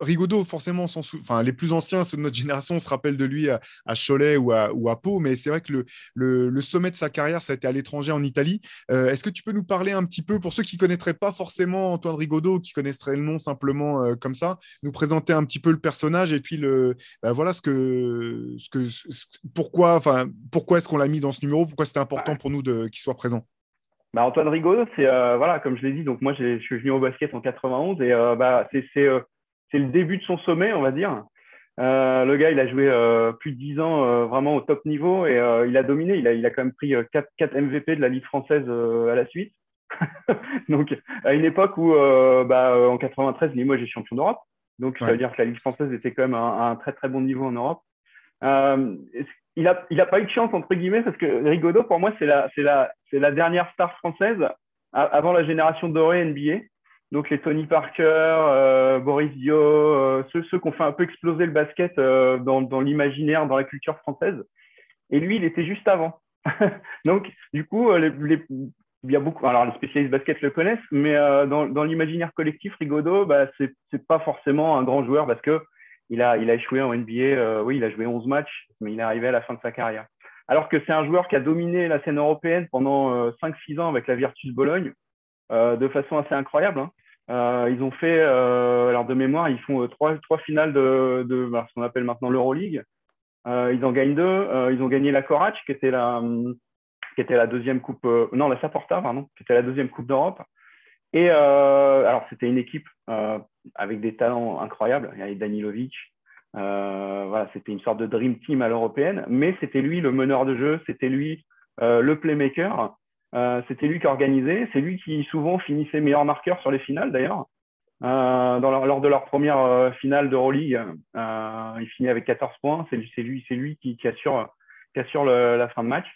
A: Rigaudot, forcément, enfin, les plus anciens, ceux de notre génération, se rappellent de lui à, Cholet ou à, ou à, Pau, mais c'est vrai que le, sommet de sa carrière, ça a été à l'étranger en Italie. Euh, est-ce que tu peux nous parler un petit peu, pour ceux qui ne connaîtraient pas forcément Antoine Rigaudot, qui connaîtraient le nom simplement euh, comme ça, nous présenter un petit peu le personnage et puis le, bah, voilà ce que, ce que, pourquoi, enfin, pourquoi est-ce qu'on l'a mis dans ce numéro, pourquoi c'était important pour nous qu'il soit présent?
B: Bah, Antoine Rigaudot, c'est euh, voilà, comme je l'ai dit, donc moi je suis venu au basket en 91 et bah, c'est c'est le début de son sommet, on va dire. Euh, le gars, il a joué euh, plus de 10 ans euh, vraiment au top niveau et il a dominé. Il a, il a quand même pris 4, 4 MVP de la Ligue française à la suite. [laughs] Donc, à une époque où, bah, en 93, Limoges est champion d'Europe. Donc, ça veut dire que la Ligue française était quand même à un, très, très bon niveau en Europe. il n'a il a pas eu de chance, entre guillemets, parce que Rigaudot, pour moi, c'est la, la, la dernière star française avant la génération dorée NBA donc les Tony Parker, euh, Boris Dio, euh, ceux, qui ont fait un peu exploser le basket euh, dans, l'imaginaire, dans la culture française. et lui, il était juste avant. [laughs] Donc, du coup, il y a beaucoup. Alors, les spécialistes basket le connaissent, mais dans, l'imaginaire collectif, Rigaudot, bah, c'est pas forcément un grand joueur parce que il a, a échoué en NBA. oui, il a joué 11 matchs, mais il est arrivé à la fin de sa carrière. Alors que c'est un joueur qui a dominé la scène européenne pendant 5-6 ans avec la Virtus Bologne de façon assez incroyable. Hein. Euh, ils ont fait, euh, alors de mémoire, ils font euh, trois, trois finales de, de ce qu'on appelle maintenant l'Euroleague. ils en gagnent deux. ils ont gagné la Corac, qui était la, qui était la deuxième coupe, non, la Saporta, pardon, qui était la deuxième coupe d'Europe. Et alors, c'était une équipe avec des talents incroyables. Il y avait Danilovic. voilà, c'était une sorte de dream team à l'européenne, mais c'était lui le meneur de jeu, c'était lui le playmaker. Euh, c'était lui qui organisait. C'est lui qui souvent finissait meilleur marqueur sur les finales d'ailleurs. Euh, lors de leur première euh, finale d'Euroleague, il finit avec 14 points. C'est lui, lui qui, assure, la fin de match.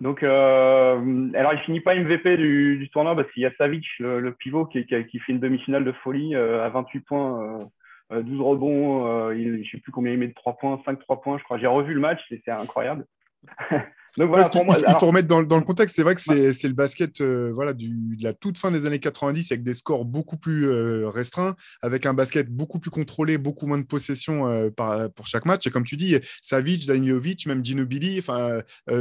B: Donc, alors il finit pas MVP du, tournoi parce qu'il y a Savic, le, pivot, qui, fait une demi-finale de folie à 28 points, 12 rebonds. je ne sais plus combien il met de 3 points, 5 3 points, je crois. J'ai revu le match, c'est incroyable. [laughs]
A: Donc voilà, il, faut remettre dans, le contexte. C'est vrai que c'est le basket euh, voilà, du, de la toute fin des années 90 avec des scores beaucoup plus euh, restreints, avec un basket beaucoup plus contrôlé, beaucoup moins de possession euh, par, pour chaque match. Et comme tu dis, Savic, Danilovic, même Ginobili,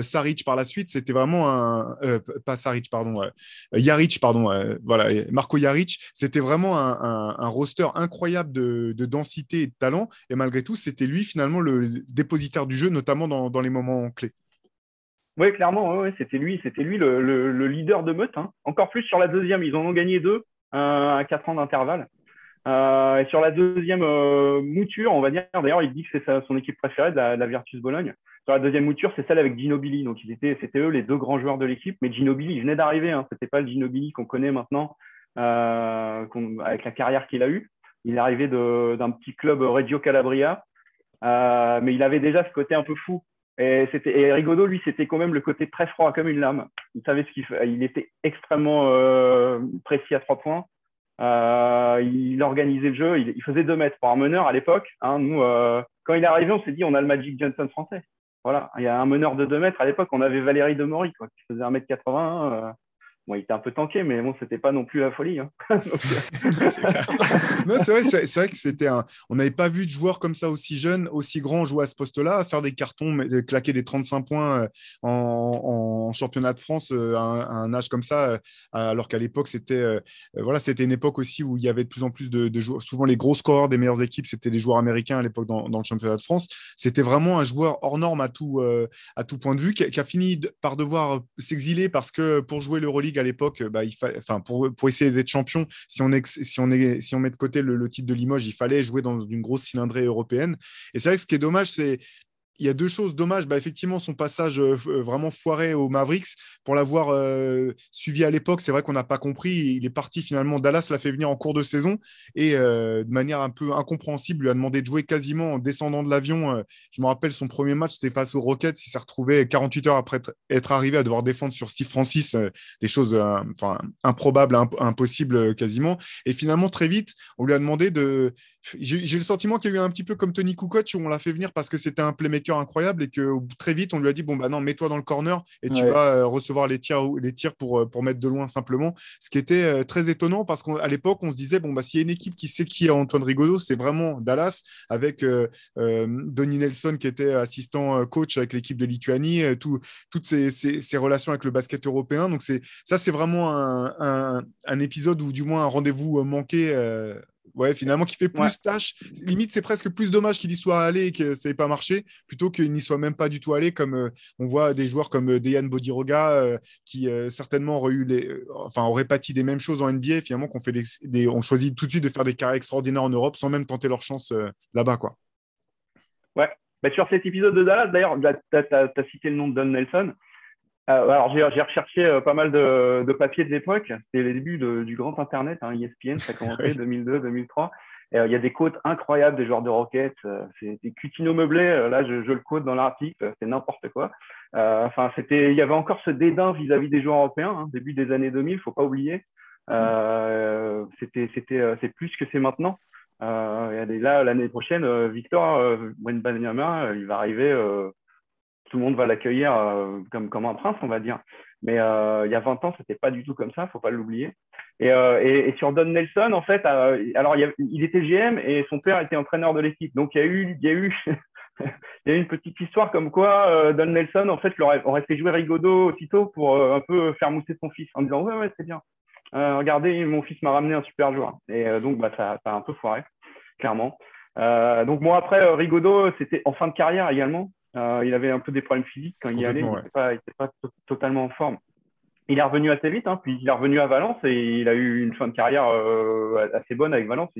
A: Saric par la suite, c'était vraiment un. pas Saric, pardon. Jaric, pardon. voilà, Marco Jaric, c'était vraiment un, un, roster incroyable de, de, densité et de talent. Et malgré tout, c'était lui finalement le dépositaire du jeu, notamment dans, dans les moments clés.
B: Oui, clairement, c'était lui, c'était lui le, leader de meute. Hein. Encore plus sur la deuxième, ils en ont gagné deux euh, à quatre ans d'intervalle. Euh, et sur la deuxième euh, mouture, on va dire, d'ailleurs, il dit que c'est son équipe préférée la, Virtus Bologne. Sur la deuxième mouture, c'est celle avec Ginobili. Donc, c'était eux les deux grands joueurs de l'équipe. Mais Ginobili, il venait d'arriver. Hein. C'était pas le Ginobili qu'on connaît maintenant, avec la carrière qu'il a eue. Il est arrivé d'un petit club Reggio Calabria. mais il avait déjà ce côté un peu fou. Et, Rigaudot, lui, c'était quand même le côté très froid, comme une lame. Il savait ce qu'il Il était extrêmement euh, précis à trois points. Euh, il organisait le jeu. Il, faisait deux mètres pour un meneur à l'époque. Hein, nous, euh, quand il est arrivé, on s'est dit on a le Magic Johnson français. Voilà, il y a un meneur de deux mètres. À l'époque, on avait Valérie Demory, quoi, qui faisait 1m80. Bon, il était un peu tanké, mais bon, c'était pas non plus la folie. Hein. [laughs] [laughs] [laughs]
A: c'est vrai, c'est, vrai que c'était un. On n'avait pas vu de joueurs comme ça aussi jeunes, aussi grands jouer à ce poste-là, faire des cartons, claquer des 35 points euh, en, championnat de France euh, à un, âge comme ça, euh, alors qu'à l'époque, c'était voilà, c'était une époque aussi où il y avait de plus en plus de, joueurs. Souvent, les gros scoreurs des meilleures équipes, c'était des joueurs américains à l'époque dans, le championnat de France. C'était vraiment un joueur hors norme à tout, à tout point de vue, qui, qui a fini par devoir s'exiler parce que pour jouer l'Euroleague, à l'époque, bah, enfin, pour, essayer d'être champion, si on met de côté le, le titre de Limoges, il fallait jouer dans une grosse cylindrée européenne. Et c'est vrai que ce qui est dommage, c'est il y a deux choses dommages. Bah, effectivement, son passage euh, euh, vraiment foiré au Mavericks, pour l'avoir euh, suivi à l'époque, c'est vrai qu'on n'a pas compris. Il est parti finalement. Dallas l'a fait venir en cours de saison et de manière un peu incompréhensible, lui a demandé de jouer quasiment en descendant de l'avion. je me rappelle son premier match, c'était face aux Rockets. Il s'est retrouvé 48 heures après être arrivé à devoir défendre sur Steve Francis, des choses improbables, impossibles quasiment. Et finalement, très vite, on lui a demandé de j'ai le sentiment qu'il y a eu un petit peu comme Tony Kukoc où on l'a fait venir parce que c'était un playmaker incroyable et que très vite on lui a dit bon bah non mets-toi dans le corner et tu vas euh, recevoir les tirs les tirs pour, euh, pour mettre de loin simplement. Ce qui était euh, très étonnant parce qu'à l'époque on se disait bon bah s'il y a une équipe qui sait qui est Antoine Rigaudot c'est vraiment Dallas avec Donny Nelson qui était assistant coach avec l'équipe de Lituanie tout, toutes ces, ces, relations avec le basket européen. Donc c'est ça c'est vraiment un, un, un, épisode ou du moins un rendez-vous manqué ouais, finalement, qui fait plus tâche. Limite, c'est presque plus dommage qu'il y soit allé et que ça n'ait pas marché, plutôt qu'il n'y soit même pas du tout allé, comme euh, on voit des joueurs comme euh, Dejan Bodiroga, euh, qui certainement auraient, eu les, enfin, auraient pâti des mêmes choses en NBA, finalement, qu'on fait des, on choisit tout de suite de faire des carrières extraordinaires en Europe sans même tenter leur chance là-bas. quoi.
B: Ouais. Bah, sur cet épisode de Dallas, d'ailleurs, tu as, cité le nom de Don Nelson. Euh, alors, j'ai recherché euh, pas mal de, papiers de l'époque. C'était les débuts du grand Internet, hein, ESPN, ça a commencé [laughs] 2002-2003. Euh, il y a des quotes incroyables des joueurs de Rocket. C'était Cutino meublé. Là, je, le quote dans l'article. C'est n'importe quoi. Enfin, c'était. Il y avait encore ce dédain vis-à-vis des joueurs européens, hein, début des années 2000. Faut pas oublier. c'était, c'était, c'est plus que c'est maintenant. là, l'année prochaine, Victor Wenbanyama, il va arriver tout le monde va l'accueillir comme, comme un prince, on va dire. Mais il y a 20 ans, c'était pas du tout comme ça, faut pas l'oublier. Et, et, sur Don Nelson, en fait, alors il, il, était GM et son père était entraîneur de l'équipe. Donc il y a eu, il y a eu [laughs] il y a une petite histoire comme quoi euh, Don Nelson en fait aurait, fait jouer Rigaudot aussitôt pour euh, un peu faire mousser son fils en disant ouais ouais c'est bien euh, regardez mon fils m'a ramené un super joueur et donc bah ça, a un peu foiré clairement donc moi après Rigaudot c'était en fin de carrière également il avait un peu des problèmes physiques quand il y allait il n'était pas, pas totalement en forme il est revenu assez vite, hein, puis il est revenu à Valence et il a eu une fin de carrière assez bonne avec Valence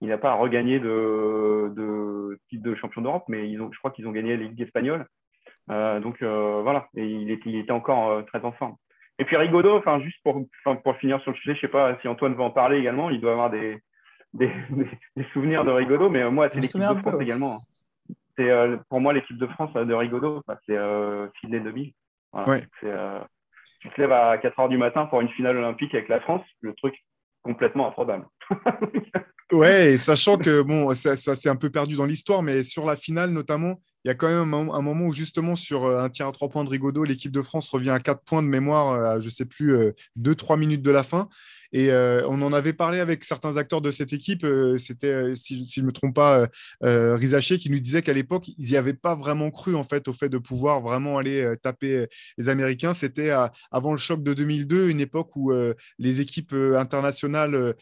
B: il n'a pas regagné de, de titre de champion d'Europe, mais ils ont, je crois qu'ils ont gagné la Ligue espagnole. Euh, donc euh, voilà, et il était, il était encore euh, très en forme. Et puis Rigaudot, enfin juste pour, pour finir sur le sujet, je sais pas si Antoine veut en parler également, il doit avoir des, des, [laughs] des souvenirs de Rigaudot, mais moi c'est l'équipe de France également. C'est pour moi l'équipe de France de Rigaudot, c'est Sydney 2000. Voilà. tu te lèves à 4 heures du matin pour une finale olympique avec la France, le truc complètement improbable. [laughs]
A: Ouais, sachant que bon, ça, ça s'est un peu perdu dans l'histoire, mais sur la finale notamment, il y a quand même un, moment où justement sur euh, un tir à trois points de Rigaudot, l'équipe de France revient à quatre points de mémoire à je sais plus euh, deux trois minutes de la fin. Et euh, on en avait parlé avec certains acteurs de cette équipe. C'était, si, je ne me trompe pas, Rizaché qui nous disait qu'à l'époque, ils n'y avaient pas vraiment cru en fait au fait de pouvoir vraiment aller taper les Américains. C'était avant le choc de 2002, une époque où les équipes internationales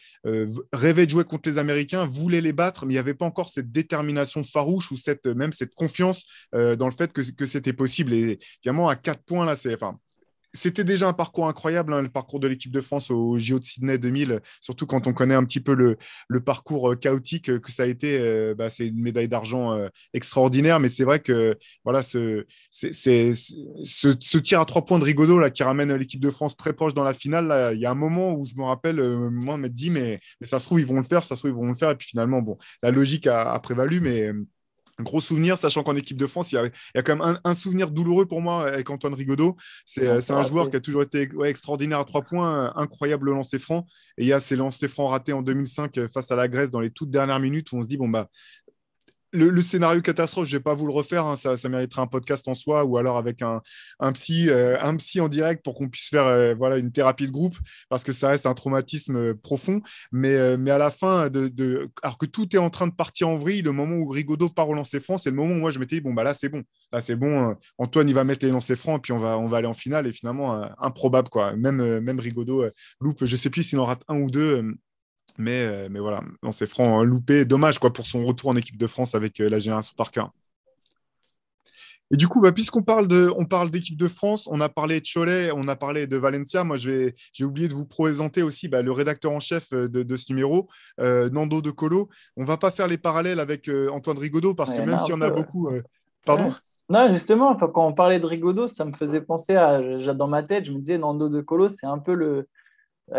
A: rêvaient de jouer contre les Américains, voulaient les battre, mais il n'y avait pas encore cette détermination farouche ou cette, même cette confiance euh, dans le fait que, c'était possible. Et évidemment, à quatre points, là, c'est. C'était déjà un parcours incroyable, hein, le parcours de l'équipe de France au JO de Sydney 2000, surtout quand on connaît un petit peu le, parcours euh, chaotique que ça a été. Euh, bah, c'est une médaille d'argent extraordinaire, mais c'est vrai que voilà, ce, ce, tir à trois points de Rigaudot là, qui ramène l'équipe de France très proche dans la finale, il y a un moment où je me rappelle, moi, m'être dit, mais, mais, ça se trouve, ils vont le faire, ça se trouve, ils vont le faire, et puis finalement, bon, la logique a prévalu, mais un gros souvenir, sachant qu'en équipe de France, il y, a, quand même un, souvenir douloureux pour moi avec Antoine Rigaudot. C'est euh, un joueur qui a toujours été extraordinaire à trois points, incroyable lancer franc. Et il y a ces lancers francs ratés en 2005 euh, face à la Grèce dans les toutes dernières minutes où on se dit, bon, bah, le, scénario catastrophe, je ne vais pas vous le refaire, hein, ça, mériterait un podcast en soi ou alors avec un, psy, euh, un en direct pour qu'on puisse faire euh, voilà, une thérapie de groupe parce que ça reste un traumatisme euh, profond. Mais, mais à la fin, de, alors que tout est en train de partir en vrille, le moment où Rigaudot part au lancer franc, c'est le moment où moi je m'étais dit, bon, bah là c'est bon, là c'est bon, Antoine il va mettre les lancers francs puis on va, on va aller en finale et finalement, improbable quoi. Même, même Rigaudot loupe, je sais plus s'il en rate un ou deux mais, euh, mais voilà, c'est franc hein, loupé. Dommage quoi, pour son retour en équipe de France avec euh, la génération Parker. Et du coup, bah, puisqu'on parle de, on parle d'équipe de France, on a parlé de Cholet, on a parlé de Valencia. Moi, j'ai oublié de vous présenter aussi bah, le rédacteur en chef euh, de, ce numéro, Nando De Colo. On va pas faire les parallèles avec Antoine Rigaudot parce que même s'il y en a beaucoup, pardon?
C: Non, justement, quand on parlait de Rigaudot, ça me faisait penser à, dans ma tête, je me disais Nando De Colo, c'est un peu le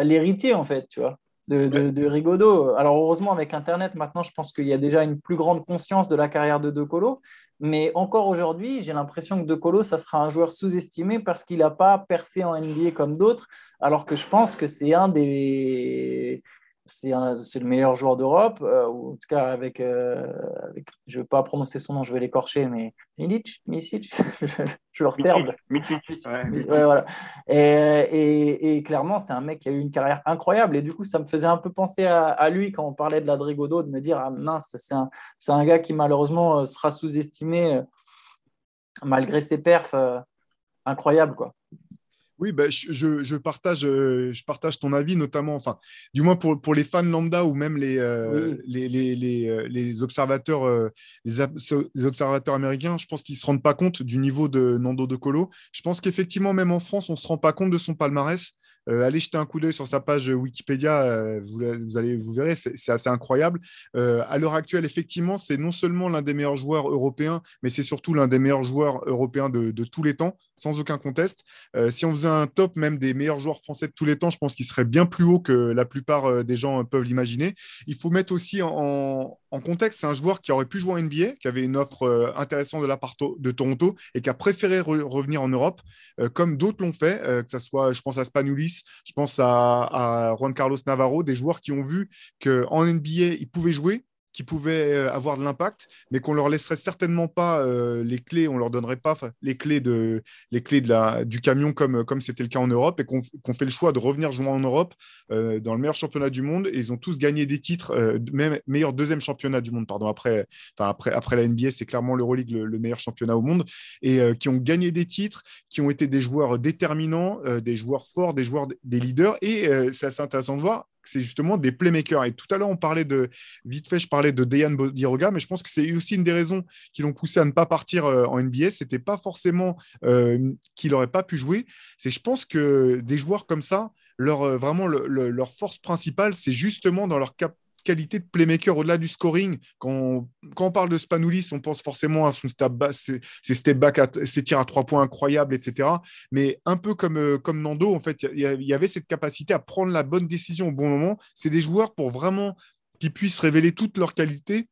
C: l'héritier en fait, tu vois de, de, Rigaudot. Alors heureusement avec Internet, maintenant je pense qu'il y a déjà une plus grande conscience de la carrière de De Colo. Mais encore aujourd'hui, j'ai l'impression que De Colo, ça sera un joueur sous-estimé parce qu'il n'a pas percé en NBA comme d'autres, alors que je pense que c'est un des c'est le meilleur joueur d'Europe, euh, ou en tout cas avec, euh, je ne vais pas prononcer son nom, je vais l'écorcher, mais Milic, Milic, [laughs] je leur serbe. Ouais, voilà. et, et, clairement, c'est un mec qui a eu une carrière incroyable, et du coup, ça me faisait un peu penser à, lui quand on parlait de l'Adrigodo, de me dire, ah mince, c'est un, un, gars qui malheureusement euh, sera sous-estimé malgré ses perfs incroyables, quoi.
A: Oui, bah, je, partage, euh, je partage ton avis, notamment, enfin, du moins pour, pour les fans lambda ou même les, euh, les, les, les, observateurs, les, observateurs américains, je pense qu'ils ne se rendent pas compte du niveau de Nando De Colo. Je pense qu'effectivement, même en France, on ne se rend pas compte de son palmarès. Allez jeter un coup d'œil sur sa page Wikipédia, vous, vous, allez, vous verrez, c'est assez incroyable. à l'heure actuelle, effectivement, c'est non seulement l'un des meilleurs joueurs européens, mais c'est surtout l'un des meilleurs joueurs européens de, tous les temps sans aucun conteste. Euh, si on faisait un top même des meilleurs joueurs français de tous les temps, je pense qu'il serait bien plus haut que la plupart euh, des gens peuvent l'imaginer. Il faut mettre aussi en, contexte, c'est un joueur qui aurait pu jouer en NBA, qui avait une offre euh, intéressante de la part de Toronto et qui a préféré revenir en Europe, comme d'autres l'ont fait, que ce soit, je pense à Spanulis, je pense à, à Juan Carlos Navarro, des joueurs qui ont vu qu'en NBA, ils pouvaient jouer qui pouvaient euh, avoir de l'impact, mais qu'on leur laisserait certainement pas euh, les clés, on leur donnerait pas les clés, de, les clés de la, du camion comme comme c'était le cas en Europe, et qu'on fait le choix de revenir jouer en Europe euh, dans le meilleur championnat du monde. Et ils ont tous gagné des titres, même meilleur deuxième championnat du monde, pardon. Après, enfin après, après la NBA, c'est clairement l'Euroleague le, le meilleur championnat au monde, et qui ont gagné des titres, qui ont été des joueurs déterminants, des joueurs forts, des joueurs des leaders. Et c'est assez intéressant de voir c'est justement des playmakers. Et tout à l'heure, on parlait de, vite fait, je parlais de Dejan Bodiroga, mais je pense que c'est aussi une des raisons qui l'ont poussé à ne pas partir euh, en NBA. C'était pas forcément euh, qu'il n'aurait pas pu jouer. C'est, je pense que des joueurs comme ça, leur, euh, vraiment leur force principale, c'est justement dans leur cap qualité de playmaker au-delà du scoring. Quand on, parle de Spanoulis, on pense forcément à son step back, ses, ses tirs à trois points incroyables, etc. Mais un peu comme, euh, comme Nando, en fait, il y, avait cette capacité à prendre la bonne décision au bon moment. C'est des joueurs pour vraiment qu'ils puissent révéler toutes leurs qualités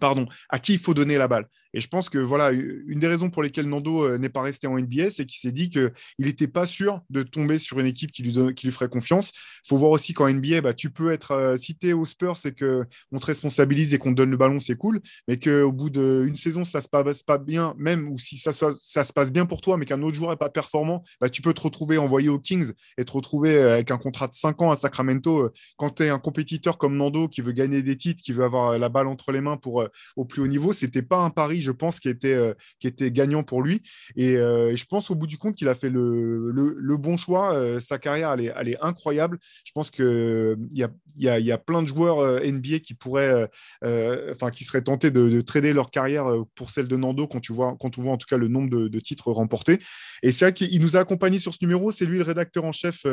A: pardon, à qui il faut donner la balle. Et je pense que voilà, une des raisons pour lesquelles Nando euh, n'est pas resté en NBA, c'est qu'il s'est dit qu'il n'était pas sûr de tomber sur une équipe qui lui, qui lui ferait confiance. Il faut voir aussi qu'en NBA, bah, tu peux être euh, cité au Spurs, c'est qu'on te responsabilise et qu'on te donne le ballon, c'est cool, mais qu'au bout d'une saison, ça se passe pas bien, même ou si ça, ça, se passe bien pour toi, mais qu'un autre joueur n'est pas performant, bah, tu peux te retrouver envoyé aux Kings et te retrouver euh, avec un contrat de 5 ans à Sacramento quand tu es un compétiteur comme Nando qui veut gagner des titres, qui veut avoir la balle entre les mains pour, au plus haut niveau. C'était pas un pari je pense, qui était, euh, était gagnant pour lui. Euh, et, je pense au bout du compte qu'il a fait le, le, bon choix. Euh, sa carrière, elle est, elle est, incroyable. Je pense qu'il y a, y, a, y a plein de joueurs NBA qui pourraient, enfin, qui seraient tentés de, trader leur carrière pour celle de Nando quand, tu vois, quand on voit en tout cas le nombre de, titres remportés. Et c'est vrai qu'il nous a accompagnés sur ce numéro. C'est lui le rédacteur en chef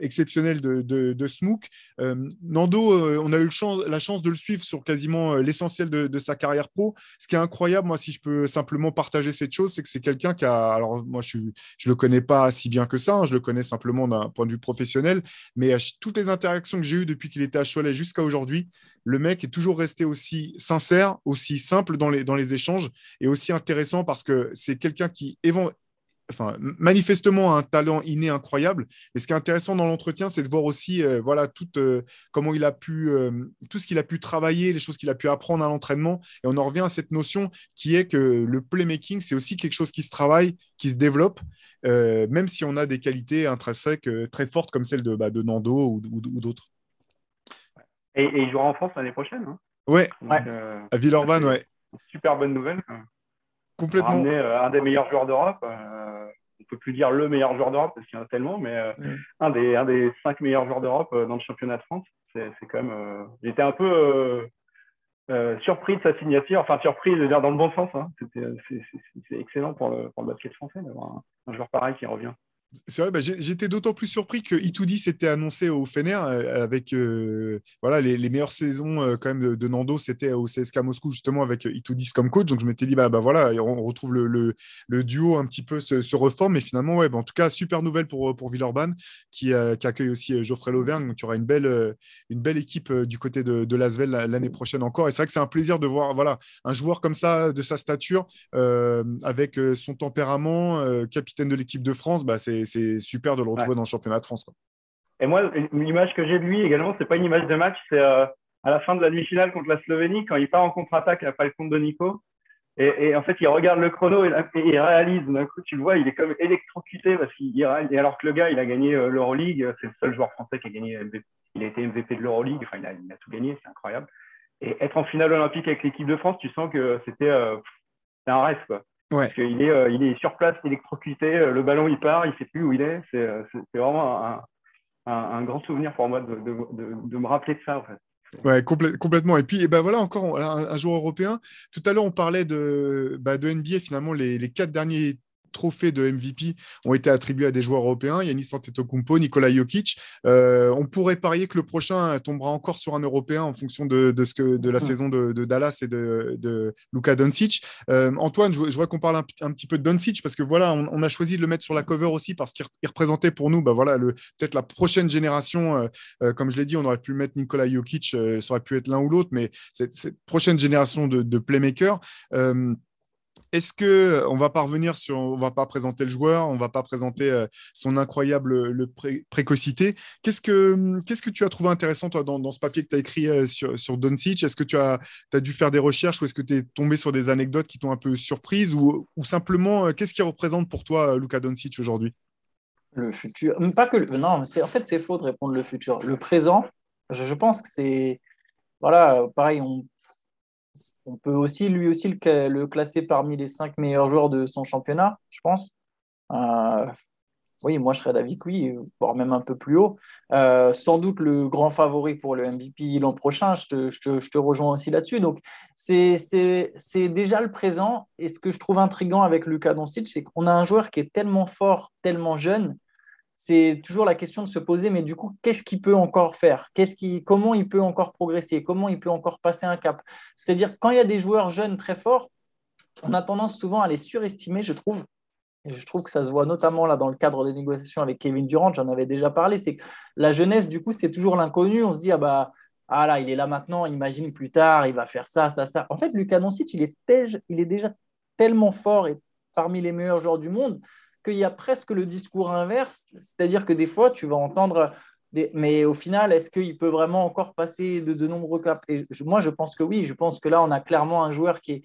A: exceptionnel de, de, Smook. Nando, on a eu la chance de le suivre sur quasiment l'essentiel de, sa carrière pro. Ce qui est incroyable, moi, si je peux simplement partager cette chose, c'est que c'est quelqu'un qui a. Alors, moi, je ne le connais pas si bien que ça, hein, je le connais simplement d'un point de vue professionnel, mais toutes les interactions que j'ai eues depuis qu'il était à Cholet jusqu'à aujourd'hui, le mec est toujours resté aussi sincère, aussi simple dans les, dans les échanges et aussi intéressant parce que c'est quelqu'un qui, enfin, manifestement un talent inné incroyable. Et ce qui est intéressant dans l'entretien, c'est de voir aussi euh, voilà, tout, euh, comment il a pu, euh, tout ce qu'il a pu travailler, les choses qu'il a pu apprendre à l'entraînement. Et on en revient à cette notion qui est que le playmaking, c'est aussi quelque chose qui se travaille, qui se développe, même si on a des qualités intrinsèques très fortes comme celle de, bah, de Nando ou, d'autres.
B: Et, il jouera en France l'année prochaine. Hein?
A: Ouais, à Villeurbanne, ouais.
B: Super bonne nouvelle.
A: Complètement.
B: Ramener un des meilleurs joueurs d'Europe on peut plus dire le meilleur joueur d'Europe parce qu'il y en a tellement, mais euh, mm. un, des, un des cinq meilleurs joueurs d'Europe euh, dans le championnat de France. C'est quand même. Euh, j'étais un peu surpris de sa signature, enfin surpris, de dire dans le bon sens. Hein. C'est excellent pour le, pour le basket français d'avoir un, joueur pareil qui revient.
A: C'est vrai, bah, j'étais d'autant plus surpris que Itoudi s'était annoncé au Fener euh, avec euh, voilà, les, meilleures saisons euh, quand même de, Nando, c'était au CSK Moscou justement avec Itoudis comme coach. Donc je m'étais dit, bah, bah voilà, on retrouve le, duo un petit peu se, reforme. Mais finalement, ouais, bah, en tout cas, super nouvelle pour, pour Villeurbanne qui, accueille aussi Geoffrey Lauvergne. Donc il y aura une belle, une belle équipe du côté de, de Lasvel l'année prochaine encore. Et c'est vrai que c'est un plaisir de voir voilà, un joueur comme ça, de sa stature, avec son tempérament, capitaine de l'équipe de France. C'est c'est super de le retrouver dans le championnat de France.
B: Et moi, l'image que j'ai de lui également, c'est pas une image de match, c'est euh, à la fin de la demi-finale contre la Slovénie, quand il part en contre-attaque après le compte de Nico. Et, en fait, il regarde le chrono et, il réalise. D'un coup, tu le vois, il est comme électrocuté parce qu'il et alors que le gars, il a gagné euh, l'Euroleague, c'est le seul joueur français qui a gagné. Il a été MVP de l'Euroleague. Enfin, il a, il a, tout gagné, c'est incroyable. Et être en finale olympique avec l'équipe de France, tu sens que c'était euh, un rêve, quoi. Parce qu'il est, euh, il est sur place, électrocuté, euh, le ballon il part, il ne sait plus où il est. C'est, euh, vraiment un, un, grand souvenir pour moi de, de, de, me rappeler de ça. En fait.
A: Ouais, complètement. Et puis, et ben voilà, encore un, un, joueur européen. Tout à l'heure, on parlait de, bah, de NBA. Finalement, les, les, quatre derniers trophées de MVP ont été attribués à des joueurs européens, Yannis Antetokounmpo, Nikola Jokic. Euh, on pourrait parier que le prochain tombera encore sur un européen en fonction de, ce que, de la mmh. saison de, Dallas et de, de Luka Doncic. Euh, Antoine, je, vois qu'on parle un, petit peu de Doncic parce que voilà, on, a choisi de le mettre sur la cover aussi parce qu'il représentait pour nous bah voilà, peut-être la prochaine génération. Euh, comme je l'ai dit, on aurait pu mettre Nikola Jokic, ça aurait pu être l'un ou l'autre, mais cette, cette, prochaine génération de, playmakers. Est-ce que on va pas revenir sur, on va pas présenter le joueur, on va pas présenter son incroyable précocité. Qu'est-ce que, qu'est-ce que tu as trouvé intéressant toi dans, ce papier que tu as écrit sur, sur Est-ce que tu as, dû faire des recherches ou est-ce que tu es tombé sur des anecdotes qui t'ont un peu surprise ou, simplement qu'est-ce qui représente pour toi Luka Doncic aujourd'hui?
C: Le futur, pas que non, c'est en fait c'est faux de répondre le futur. Le présent, je, je pense que c'est voilà, pareil, on on peut aussi lui aussi le, classer parmi les cinq meilleurs joueurs de son championnat, je pense. Euh, oui, moi je serais d'avis que oui, voire même un peu plus haut. Euh, sans doute le grand favori pour le MVP l'an prochain, je te, rejoins aussi là-dessus. Donc c'est déjà le présent. Et ce que je trouve intriguant avec Lucas Doncic, c'est qu'on a un joueur qui est tellement fort, tellement jeune, c'est toujours la question de se poser, mais du coup, qu'est-ce qu'il peut encore faire? Qu'est-ce qui, Comment il peut encore progresser? Comment il peut encore passer un cap? C'est-à-dire, quand il y a des joueurs jeunes très forts, on a tendance souvent à les surestimer, je trouve. Et je trouve que ça se voit notamment là dans le cadre des négociations avec Kevin Durant, j'en avais déjà parlé, c'est que la jeunesse, du coup, c'est toujours l'inconnu. On se dit, ah bah, ah là, il est là maintenant, imagine plus tard, il va faire ça, ça, ça. En fait, Lucas Doncic, il il est déjà tellement fort et parmi les meilleurs joueurs du monde qu'il y a presque le discours inverse, c'est-à-dire que des fois, tu vas entendre, des... mais au final, est-ce qu'il peut vraiment encore passer de, nombreux caps Et Moi, je pense que oui, je pense que là, on a clairement un joueur qui est,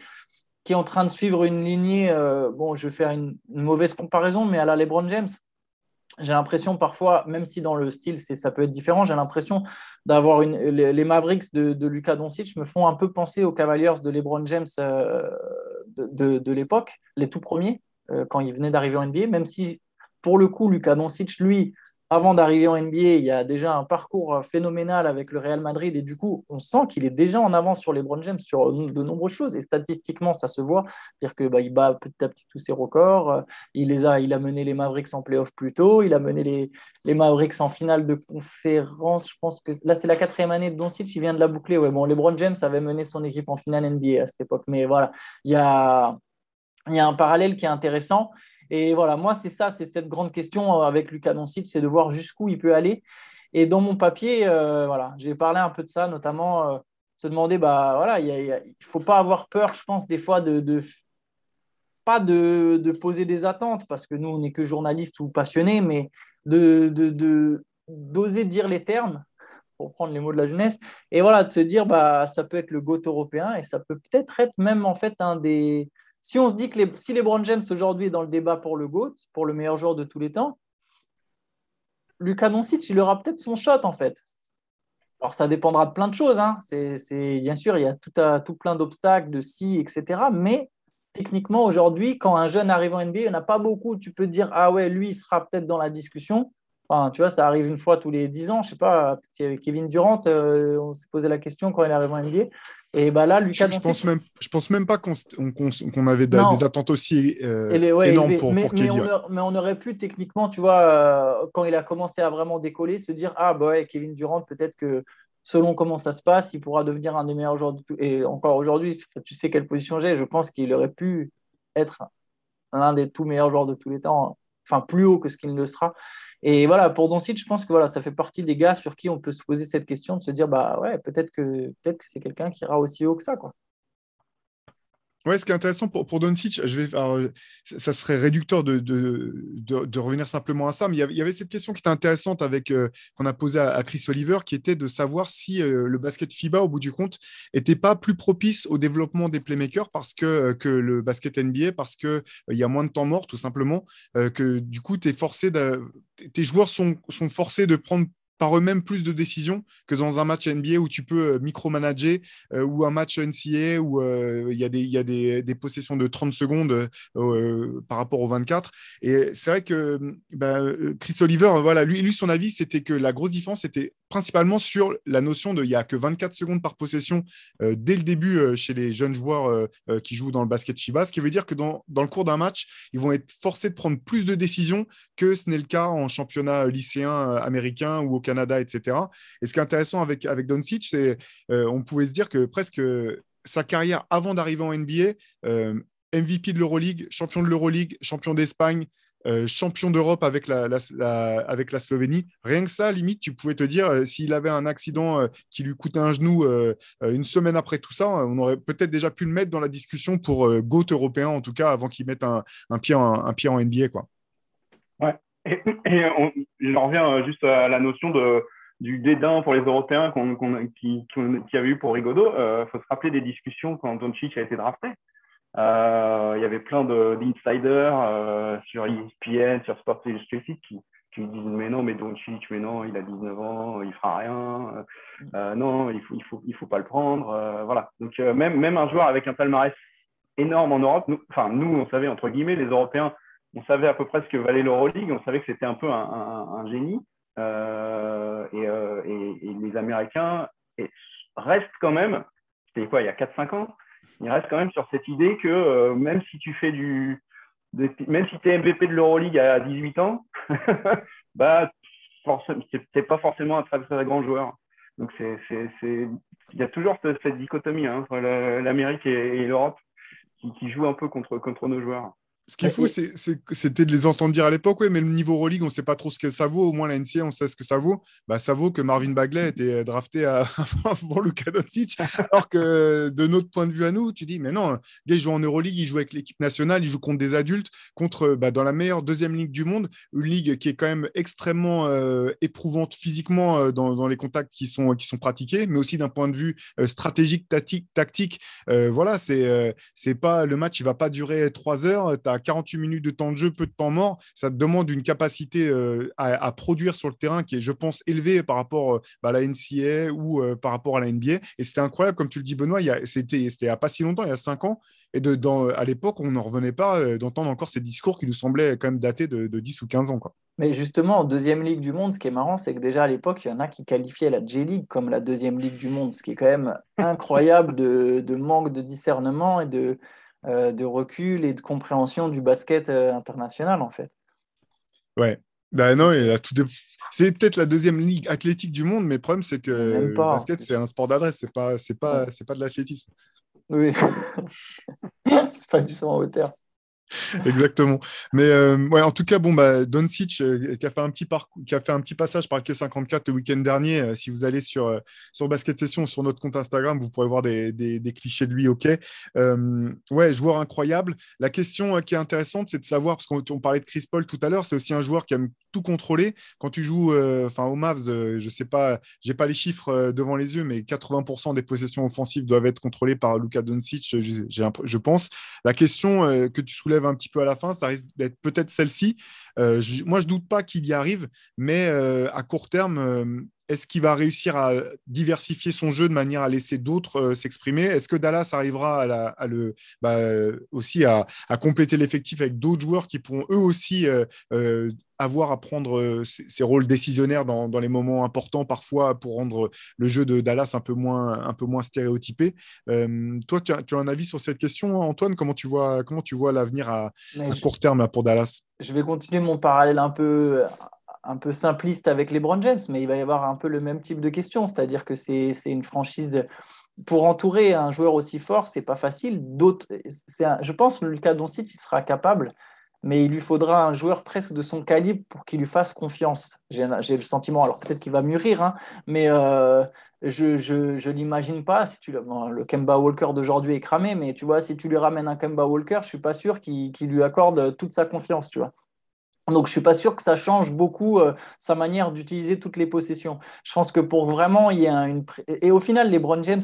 C: qui est en train de suivre une lignée, euh, bon, je vais faire une, mauvaise comparaison, mais à la LeBron James. J'ai l'impression parfois, même si dans le style ça peut être différent, j'ai l'impression d'avoir une, les, Mavericks de, de Lucas Doncic me font un peu penser aux Cavaliers de LeBron James euh, de l'époque, les tout premiers. Euh, quand il venait d'arriver en NBA, même si pour le coup, Luka Doncic, lui, avant d'arriver en NBA, il y a déjà un parcours phénoménal avec le Real Madrid et du coup, on sent qu'il est déjà en avance sur les LeBron James sur de nombreuses choses et statistiquement, ça se voit. C'est-à-dire qu'il bah, bat petit à petit tous ses records. Il, les a, il a mené les Mavericks en playoff plus tôt. Il a mené les, les Mavericks en finale de conférence. Je pense que là, c'est la quatrième année de Doncic. Il vient de la boucler. Ouais, bon, LeBron James avait mené son équipe en finale NBA à cette époque. Mais voilà, il y a, il y a un parallèle qui est intéressant. Et voilà, moi, c'est ça, c'est cette grande question euh, avec Lucas Doncic, c'est de voir jusqu'où il peut aller. Et dans mon papier, euh, voilà, j'ai parlé un peu de ça, notamment euh, se demander, bah voilà, il ne faut pas avoir peur, je pense, des fois de, pas de, de, poser des attentes, parce que nous, on n'est que journalistes ou passionnés, mais de, d'oser dire les termes, pour prendre les mots de la jeunesse, et voilà, de se dire, bah, ça peut être le GOAT européen, et ça peut peut-être être même en fait un des si on se dit que les, si LeBron James aujourd'hui est dans le débat pour le GOAT, pour le meilleur joueur de tous les temps, Lucas Doncic, il aura peut-être son shot en fait. Alors ça dépendra de plein de choses. Hein. C'est, bien sûr, il y a tout, tout plein d'obstacles, de si, etc. Mais techniquement, aujourd'hui, quand un jeune arrive en NBA, il n'y en a pas beaucoup. Tu peux dire, ah ouais, lui, il sera peut-être dans la discussion. Enfin, tu vois, ça arrive une fois tous les 10 ans. Je sais pas, Kevin Durant, euh, on s'est posé la question quand il arrive en NBA. Et bah là, Lucas
A: je, pense même, je pense même pas qu'on avait des attentes aussi euh, énormes pour,
C: mais, mais, on aurait pu techniquement, tu vois, euh, quand il a commencé à vraiment décoller, se dire ah bah ouais, Kevin Durant, peut-être que selon comment ça se passe, il pourra devenir un des meilleurs joueurs. De tout. Et encore aujourd'hui, tu sais quelle position j'ai. Je pense qu'il aurait pu être l'un des tout meilleurs joueurs de tous les temps, enfin plus haut que ce qu'il ne le sera. Et voilà, pour Doncic, je pense que voilà, ça fait partie des gars sur qui on peut se poser cette question, de se dire, bah ouais, peut-être que, peut que c'est quelqu'un qui ira aussi haut que ça. Quoi.
A: Ouais, ce qui est intéressant pour, pour Doncic, je vais, ça serait réducteur de, de, de, revenir simplement à ça, mais il y avait, cette question qui était intéressante avec euh, qu'on a posée à, Chris Oliver, qui était de savoir si euh, le basket FIBA, au bout du compte, n'était pas plus propice au développement des playmakers parce que, euh, que le basket NBA, parce qu'il il y a moins de temps mort, tout simplement, que du coup, es forcé tes joueurs sont, sont forcés de prendre par eux-mêmes plus de décisions que dans un match NBA où tu peux euh, micromanager euh, ou un match NCAA où euh, il y a, des, y a des, possessions de 30 secondes par rapport aux 24. Et c'est vrai que bah, Chris Oliver, voilà, lui, lui, son avis, c'était que la grosse différence était principalement sur la notion de il n'y a que 24 secondes par possession dès le début chez les jeunes joueurs qui jouent dans le basket FIBA, ce qui veut dire que dans, dans le cours d'un match, ils vont être forcés de prendre plus de décisions que ce n'est le cas en championnat lycéen américain ou au Canada, etc. Et ce qui est intéressant avec, avec Doncic, c'est euh, on pouvait se dire que presque sa carrière avant d'arriver en NBA, euh, MVP de l'Euroleague, champion de l'Euroleague, champion d'Espagne, euh, champion d'Europe avec la, Slovénie. Rien que ça, limite, tu pouvais te dire, euh, s'il avait un accident qui lui coûtait un genou une semaine après tout ça, on aurait peut-être déjà pu le mettre dans la discussion pour GOAT européen, en tout cas, avant qu'il mette un, pied en, NBA. Quoi.
B: Ouais. Et, j'en reviens juste à la notion du dédain pour les Européens qu'on, qui, avait eu pour Rigaudot. Il faut se rappeler des discussions quand Doncic a été drafté. Euh, il y avait plein d'insiders euh, sur ESPN, sur Sports Illustrated qui, qui disent mais non, mais Doncic, mais non, il a 19 ans, il fera rien. Euh, non, il faut, il faut, il faut pas le prendre. voilà. Donc même, même un joueur avec un palmarès énorme en Europe, nous, enfin nous, on savait entre guillemets, les Européens, on savait à peu près ce que valait l'Euroleague, on savait que c'était un peu un, un, génie. Et, et, et, les Américains restent quand même, c'était quoi, il y a 4-5 ans, il reste quand même sur cette idée que euh, même si tu fais du. même si tu es MVP de l'Euroleague à 18 ans, [laughs] bah, c'est pas forcément un très, grand joueur. Donc, il y a toujours cette, dichotomie hein, entre l'Amérique et, l'Europe qui, qui joue un peu contre, contre nos joueurs.
A: Ce qu'il faut, c'était de les entendre dire à l'époque, oui, mais le niveau Euroleague, on ne sait pas trop ce que ça vaut. Au moins, la NCA, on sait ce que ça vaut. Bah, ça vaut que Marvin Bagley était drafté à... [laughs] avant Luka Doncic. Alors que de notre point de vue à nous, tu dis, mais non, il joue en Euroleague, il joue avec l'équipe nationale, il joue contre des adultes, contre bah, dans la meilleure deuxième ligue du monde, une ligue qui est quand même extrêmement euh, éprouvante physiquement euh, dans, les contacts qui sont, qui sont pratiqués, mais aussi d'un point de vue euh, stratégique, tactique. tactique. voilà, c'est c'est pas le match, il va pas durer trois heures. 48 minutes de temps de jeu, peu de temps mort. Ça te demande une capacité euh, à, produire sur le terrain qui est, je pense, élevée par rapport euh, bah, à la NCA ou euh, par rapport à la NBA. Et c'était incroyable, comme tu le dis, Benoît, c'était il n'y a pas si longtemps, il y a cinq ans. Et à l'époque, on n'en revenait pas d'entendre encore ces discours qui nous semblaient quand même dater de, 10 ou 15 ans.
C: Mais justement, en deuxième ligue du monde, ce qui est marrant, c'est que déjà à l'époque, il y en a qui qualifiaient la J-League comme la deuxième ligue du monde, ce qui est quand même incroyable de manque de discernement et de, euh, de recul et de compréhension du basket euh, international, en fait.
A: Ouais. Ben non, tout c'est peut-être la deuxième ligue athlétique du monde, mais le problème, c'est que le basket, c'est un sport d'adresse, c'est pas, c'est pas, c'est pas de l'athlétisme.
C: Oui, [laughs] c'est pas du saut en hauteur. [laughs]
A: Exactement. Mais euh, ouais, en tout cas, bon, bah, Doncic euh, qui, a fait un petit qui a fait un petit passage par K54 le week-end dernier. Euh, si vous allez sur, sur Basket Session, sur notre compte Instagram, vous pourrez voir des, des, clichés de lui. OK. ouais, joueur incroyable. La question qui est intéressante, c'est de savoir, parce qu'on parlait de Chris Paul tout à l'heure, c'est aussi un joueur qui aime tout contrôler. Quand tu joues enfin au Mavs, je sais pas, j'ai pas les chiffres devant les yeux, mais 80% des possessions offensives doivent être contrôlées par Luka Doncic, je, je pense. La question que tu soulèves un petit peu à la fin, ça risque d'être peut-être celle-ci. Euh, moi, je doute pas qu'il y arrive, mais euh, à court terme, euh, est-ce qu'il va réussir à diversifier son jeu de manière à laisser d'autres s'exprimer? Est-ce que Dallas arrivera à, le, bah, aussi à, compléter l'effectif avec d'autres joueurs qui pourront eux aussi avoir à prendre ces, rôles décisionnaires dans, les moments importants parfois pour rendre le jeu de Dallas un peu moins, un peu moins stéréotypé. Toi, tu as, tu as, un avis sur cette question, Antoine? Comment tu vois, comment tu vois l'avenir à, court terme pour Dallas?
C: Je vais continuer mon parallèle un peu, un peu simpliste avec les Brown James, mais il va y avoir un peu le même type de question, c'est-à-dire que c'est une franchise pour entourer un joueur aussi fort, c'est pas facile. D'autres, je pense que Lucas Doncic il sera capable, mais il lui faudra un joueur presque de son calibre pour qu'il lui fasse confiance. J'ai le sentiment, alors peut-être qu'il va mûrir, hein, mais euh, je ne l'imagine pas. Si tu, le Kemba Walker d'aujourd'hui est cramé, mais tu vois, si tu lui ramènes un Kemba Walker, je suis pas sûr qu'il lui accorde toute sa confiance, tu vois. Donc, je ne suis pas sûr que ça change beaucoup euh, sa manière d'utiliser toutes les possessions. Je pense que pour vraiment, il y a une. Et au final, LeBron James,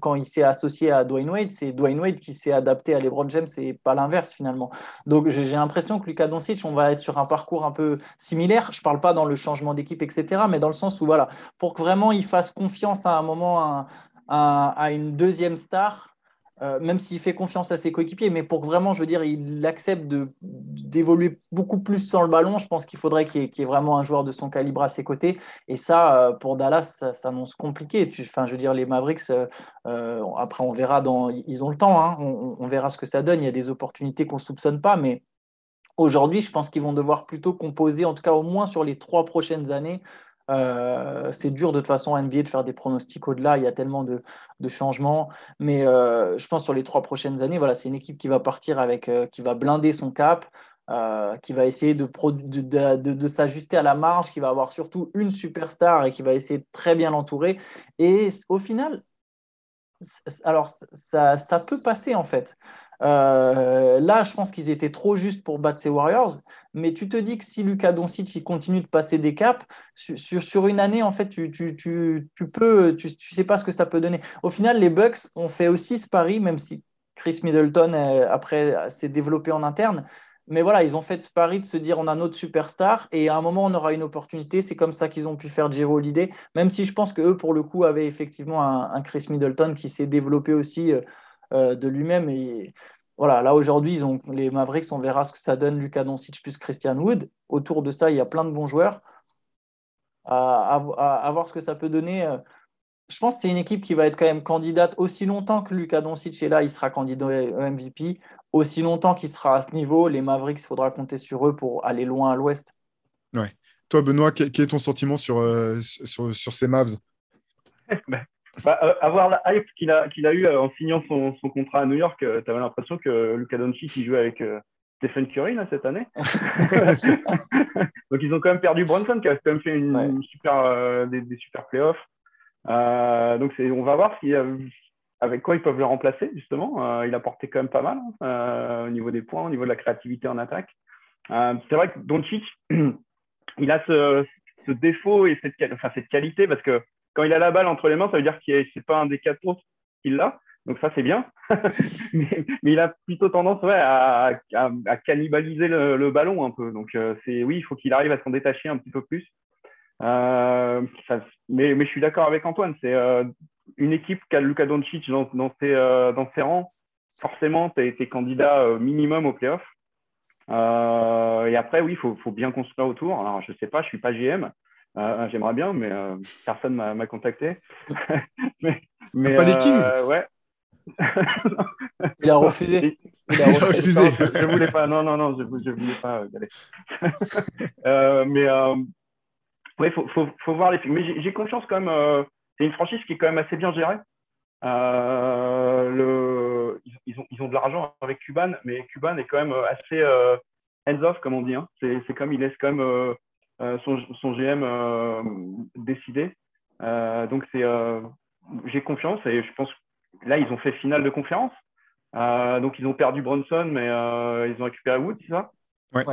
C: quand il s'est associé à Dwayne Wade, c'est Dwayne Wade qui s'est adapté à LeBron James et pas l'inverse finalement. Donc, j'ai l'impression que Lucas Doncic, on va être sur un parcours un peu similaire. Je ne parle pas dans le changement d'équipe, etc., mais dans le sens où, voilà, pour que vraiment il fasse confiance à un moment à une deuxième star, euh, même s'il fait confiance à ses coéquipiers, mais pour que vraiment, je veux dire, il accepte d'évoluer beaucoup plus sur le ballon, je pense qu'il faudrait qu'il y, ait vraiment un joueur de son calibre à ses côtés. Et ça, euh, pour Dallas, ça s'annonce compliqué. Enfin, je veux dire, les Mavericks, euh, après, on verra dans. Ils ont le temps, hein, on, on, verra ce que ça donne. Il y a des opportunités qu'on ne soupçonne pas, mais aujourd'hui, je pense qu'ils vont devoir plutôt composer, en tout cas au moins sur les trois prochaines années, euh, c'est dur de toute façon NBA de faire des pronostics au-delà, il y a tellement de, changements. Mais euh, je pense sur les trois prochaines années, voilà, c'est une équipe qui va partir avec, euh, qui va blinder son cap. qui va essayer de, de, s'ajuster à la marge, qui va avoir surtout une superstar et qui va essayer de très bien l'entourer. Et au final, alors ça, ça, peut passer en fait. Euh, là, je pense qu'ils étaient trop justes pour battre ces Warriors, mais tu te dis que si Lucas Doncic continue de passer des caps sur, sur, une année, en fait, tu, tu, tu, tu peux, tu, sais pas ce que ça peut donner. Au final, les Bucks ont fait aussi ce pari, même si Chris Middleton euh, après s'est développé en interne. Mais voilà, ils ont fait ce pari de se dire on a notre superstar et à un moment on aura une opportunité. C'est comme ça qu'ils ont pu faire Giro Holiday, même si je pense qu'eux, pour le coup, avaient effectivement un, Chris Middleton qui s'est développé aussi. Euh, de lui-même. Et voilà, là aujourd'hui, ils ont les Mavericks, on verra ce que ça donne. Lucas Doncic plus Christian Wood. Autour de ça, il y a plein de bons joueurs. À, voir ce que ça peut donner. Euh, je pense que c'est une équipe qui va être quand même candidate aussi longtemps que Lucas Doncic est là, il sera candidat au MVP. Aussi longtemps qu'il sera à ce niveau, les Mavericks, il faudra compter sur eux pour aller loin à l'ouest.
A: Ouais. Toi, Benoît, quel est ton sentiment sur, euh, sur, sur, ces Mavs? [laughs]
B: Ben, bah, euh, avoir la hype qu'il a, qu'il a eu euh, en signant son, son, contrat à New York, euh, tu avais l'impression que Luka Doncic il jouait avec Stephen Curry là, cette année. [laughs] Donc ils ont quand même perdu Bronson qui a quand même fait une, super, des, super playoffs. donc on va voir si, avec quoi ils peuvent le remplacer justement. il a porté quand même pas mal hein, au niveau des points, au niveau de la créativité en attaque. c'est vrai que Doncic, [clears throat] il a ce, ce défaut et cette, enfin, cette qualité parce que quand il a la balle entre les mains, ça veut dire que c'est pas un des quatre autres qui l'a. Donc ça, c'est bien. [laughs] mais, il a plutôt tendance à, cannibaliser le, ballon un peu. Donc euh, c'est oui, il faut qu'il arrive à s'en détacher un petit peu plus. Euh, mais, je suis d'accord avec Antoine. C'est euh, une équipe qui a Luka Doncic dans, ses, rangs. Forcément, tu as été candidat minimum au playoff. et après, oui, il faut, faut, bien construire autour. Alors, je sais pas, je suis pas GM. Euh, j'aimerais bien, mais euh, personne m'a contacté. [laughs]
A: mais, pas les Kings
B: euh, Ouais. [laughs]
C: Il a refusé.
A: Il a refusé.
B: je ne voulais pas. Non, non, non, je ne voulais pas y aller. [laughs] mais il faut, faut, faut, voir les films. Mais j'ai confiance quand même. c'est une franchise qui est quand même assez bien gérée. le, ils, ont, ils ont de l'argent avec Cuban, mais Cuban est quand même assez hands-off, comme on dit. Hein. C'est comme il laisse quand même euh, son, GM euh, décidé. Euh, donc c'est, j'ai confiance et je pense que là ils ont fait finale de conférence. donc ils ont perdu Bronson, mais ils ont récupéré Wood, c'est ça?
A: Ouais.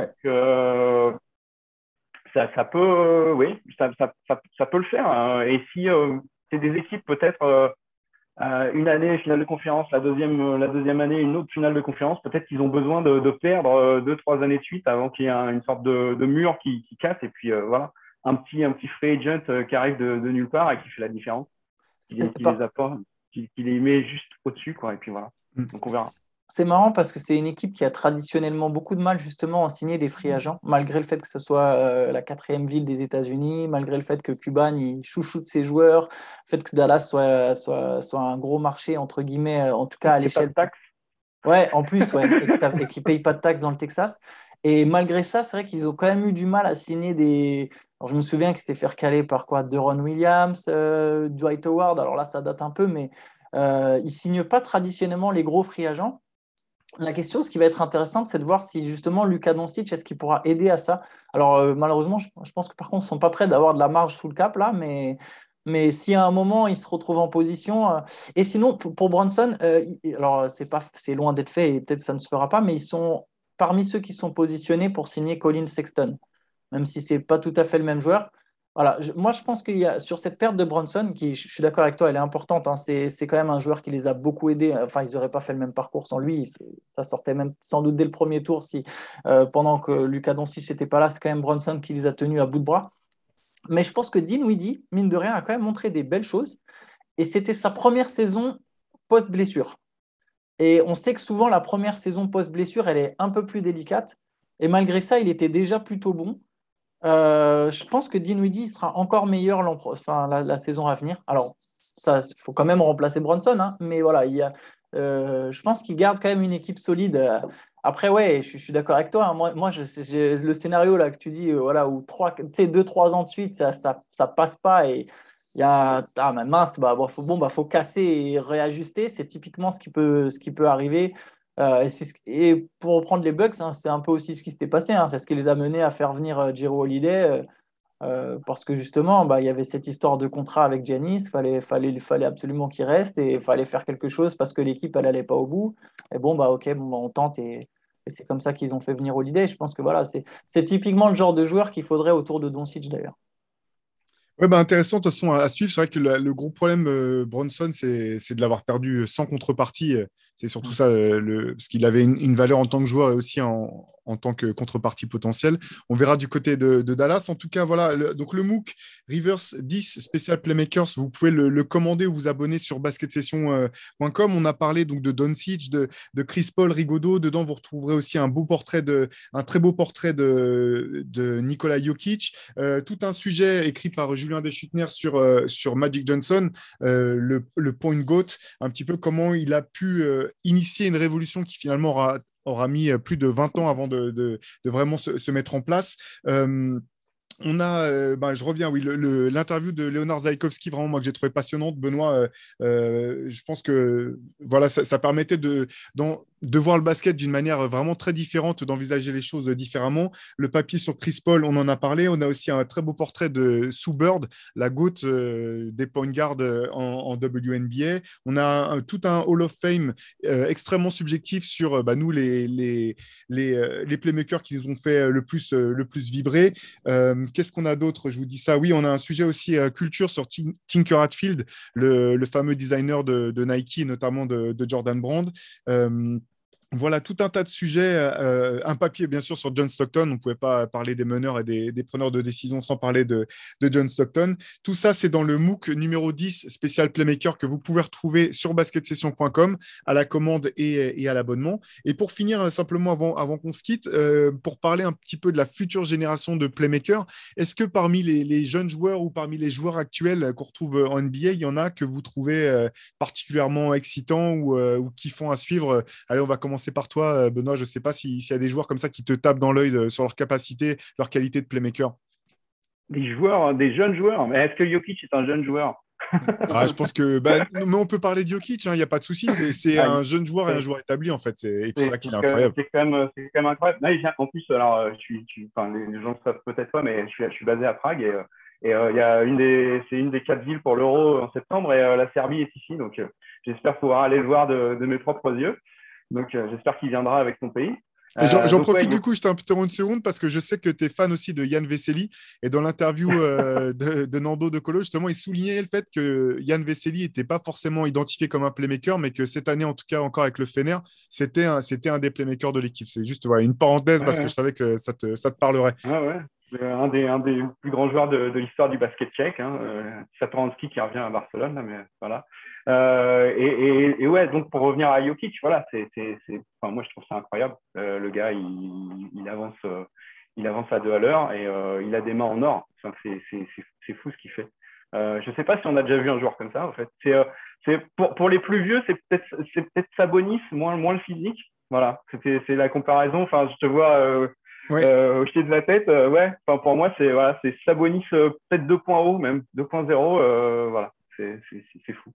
B: ça, ça, peut, oui, ça, ça, ça, peut le faire. Hein. Et si c'est des équipes peut-être euh, une année finale de conférence, la deuxième, euh, la deuxième année une autre finale de conférence. Peut-être qu'ils ont besoin de, de, perdre euh, deux, trois années de suite avant qu'il y ait une sorte de, de mur qui, qui, casse. Et puis voilà, un petit, un petit free agent qui arrive de, de, nulle part et qui fait la différence, qui, qui les apporte, qui, qui, les met juste au-dessus. Quoi, et puis voilà, mm. donc on verra.
C: C'est marrant parce que c'est une équipe qui a traditionnellement beaucoup de mal justement à signer des free agents, malgré le fait que ce soit euh, la quatrième ville des États-Unis, malgré le fait que Cuban il chouchoute ses joueurs, le fait que Dallas soit, soit, soit un gros marché entre guillemets, euh, en tout cas à l'échelle.
B: taxes.
C: Ouais, en plus, ouais, et qu'ils ne payent pas de taxes dans le Texas. Et malgré ça, c'est vrai qu'ils ont quand même eu du mal à signer des. Alors, je me souviens que c'était fait recaler par quoi? Deron Williams, euh, Dwight Howard. Alors là, ça date un peu, mais ils ne signent pas traditionnellement les gros free agents la question, ce qui va être intéressant, c'est de voir si justement Lucas Doncic, est-ce qu'il pourra aider à ça? Alors euh, malheureusement, je, pense que par contre, ils ne sont pas prêts d'avoir de la marge sous le cap là, mais, mais si à un moment il se retrouve en position. Euh, et sinon, pour, Bronson, euh, alors c'est c'est loin d'être fait et peut-être ça ne se fera pas, mais ils sont parmi ceux qui sont positionnés pour signer Colin Sexton, même si c'est pas tout à fait le même joueur. Voilà, moi je pense qu'il y a sur cette perte de Bronson, qui je suis d'accord avec toi, elle est importante. Hein, c'est, quand même un joueur qui les a beaucoup aidés. Enfin, ils n'auraient pas fait le même parcours sans lui. Ça sortait même sans doute dès le premier tour si euh, pendant que Lucas Doncic n'était pas là, c'est quand même Bronson qui les a tenus à bout de bras. Mais je pense que Dinwiddie, mine de rien, a quand même montré des belles choses. Et c'était sa première saison post-blessure. Et on sait que souvent la première saison post-blessure, elle est un peu plus délicate. Et malgré ça, il était déjà plutôt bon. Euh, je pense que Dinwiddie sera encore meilleur la, saison à venir. Alors, il faut quand même remplacer Bronson, hein, mais voilà, euh, je pense qu'il garde quand même une équipe solide. Après, ouais, je, suis d'accord avec toi. Hein. moi, moi le scénario là que tu dis, euh, voilà, où trois, deux, trois ans de suite, ça, ça, ça passe pas et il y a ah, mince, bah, faut, bon, bah, faut casser et réajuster. C'est typiquement ce qui peut, ce qui peut arriver. Et, pour reprendre les Bucks, hein, c'est un peu aussi ce qui s'était passé. Hein. c'est ce qui les a menés à faire venir Jero Holiday. parce que justement, bah, il y avait cette histoire de contrat avec Janis, il fallait, absolument qu'il reste et il fallait faire quelque chose parce que l'équipe, elle n'allait pas au bout. Et bon, bah ok, bah, on tente et, c'est comme ça qu'ils ont fait venir Holiday. Je pense que voilà, c'est typiquement le genre de joueur qu'il faudrait autour de Doncic d'ailleurs.
A: Ouais, intéressant de toute façon à, suivre. C'est vrai que le, gros problème euh, Bronson, c'est de l'avoir perdu sans contrepartie. C'est surtout ça, euh, le, parce qu'il avait une, valeur en tant que joueur et aussi en, en tant que contrepartie potentielle. On verra du côté de, Dallas. En tout cas, voilà, donc le MOOC Rivers 10 Special Playmakers, vous pouvez le, commander ou vous abonner sur basketsession.com. On a parlé donc de Doncic, de, de Chris Paul, Rigaudot. Dedans, vous retrouverez aussi un beau portrait de, un très beau portrait de, Nikola Jokic. Euh, tout un sujet écrit par Julien Deschutner sur, euh, Magic Johnson, euh, le, le, point goat, un petit peu comment il a pu initier une révolution qui finalement aura aura mis euh, plus de 20 ans avant de, vraiment se, mettre en place. Euh, on a, euh, bah, je reviens, oui, l'interview de Léonard Zaïkovski, vraiment, moi, que j'ai trouvé passionnante. Benoît, je pense que voilà, ça, permettait de, de voir le basket d'une manière vraiment très différente, d'envisager les choses différemment. Le papier sur Chris Paul, on en a parlé. On a aussi un très beau portrait de Sue Bird, la goutte euh, des point guards euh, en, WNBA. On a tout un Hall of Fame euh, extrêmement subjectif sur bah, nous, les, les, les, les, playmakers qui nous ont fait le plus, le plus vibrer. Qu'est-ce qu'on a d'autre? Je vous dis ça. Oui, on a un sujet aussi culture sur Tinker Hatfield, le, le fameux designer de, de, Nike, notamment de, de Jordan Brand. Voilà tout un tas de sujets. Euh, un papier, bien sûr, sur John Stockton. On ne pouvait pas parler des meneurs et des, preneurs de décision sans parler de, John Stockton. Tout ça, c'est dans le MOOC numéro 10 spécial Playmaker que vous pouvez retrouver sur basketsession.com à la commande et, à l'abonnement. Et pour finir, euh, simplement avant, avant qu'on se quitte, euh, pour parler un petit peu de la future génération de Playmakers, est-ce que parmi les, jeunes joueurs ou parmi les joueurs actuels qu'on retrouve en NBA, il y en a que vous trouvez particulièrement excitants ou, ou qui font à suivre? Allez, on va commencer c'est par toi, euh, Benoît. Je ne sais pas s'il y a des joueurs comme ça qui te tapent dans l'œil euh, sur leur capacité, leur qualité de playmaker.
B: Des joueurs, hein, des jeunes joueurs. Mais est-ce que Jokic est un jeune joueur? [laughs]
A: Ah, je pense que. Bah, mais on peut parler de Jokic, il hein, n'y a pas de souci. C'est ah, un jeune joueur et un joueur établi, en fait. C'est ça qui est incroyable.
B: C'est quand, même, quand même incroyable. en plus, alors, je suis, enfin, les gens ne savent peut-être pas, mais je suis, je suis basé à Prague et. Et euh, il y a une des, c'est une des quatre villes pour l'Euro en septembre et la Serbie est ici. Donc, j'espère pouvoir aller le voir de, de, mes propres yeux. Donc, euh, j'espère qu'il viendra avec son pays.
A: J'en euh, profite du coup, je t'interromps une seconde parce que je sais que tu es fan aussi de Yann Vesely. Et dans l'interview euh, [laughs] de, Nando De Colo, justement, il soulignait le fait que Yann Vesely n'était pas forcément identifié comme un playmaker, mais que cette année, en tout cas, encore avec le Fener, c'était un, un des playmakers de l'équipe. C'est juste voilà, une parenthèse parce que je savais que ça te, ça te parlerait.
B: Ah ouais. Un des, un des plus grands joueurs de, l'histoire du basket tchèque, hein, euh, ski qui revient à Barcelone, mais voilà. Euh, et, et, ouais, donc pour revenir à Jokic, voilà, c'est, enfin, moi je trouve ça incroyable. Euh, le gars, il, il avance, euh, il avance à deux à l'heure et il a des mains en or. Enfin, c'est, fou ce qu'il fait. je ne sais pas si on a déjà vu un joueur comme ça, en fait. C'est, pour, pour les plus vieux, c'est peut-être, c'est peut-être Sabonis, moins, moins le physique. Voilà, c'est la comparaison. Enfin, je te vois ouais. au de la tête. ouais, enfin, pour moi, c'est, voilà, c'est Sabonis peut-être 2.0 même, 2.0. voilà, c'est, fou.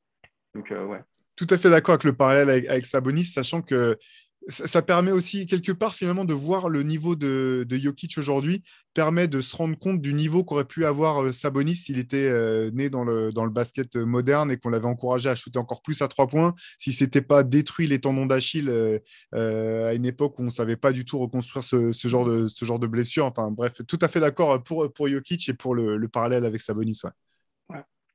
B: Euh,
A: Tout à fait d'accord avec le parallèle avec, Sabonis, sachant que ça, permet aussi quelque part finalement de voir le niveau de, de Jokic aujourd'hui, permet de se rendre compte du niveau qu'aurait pu avoir euh, Sabonis s'il était euh, né dans le, dans le basket moderne et qu'on l'avait encouragé à shooter encore plus à trois points, si s'était pas détruit les tendons d'Achille à une époque où on ne savait pas du tout reconstruire ce, genre, de, ce genre de blessure. Enfin bref, tout à fait d'accord pour, pour Jokic et pour le, parallèle avec Sabonis.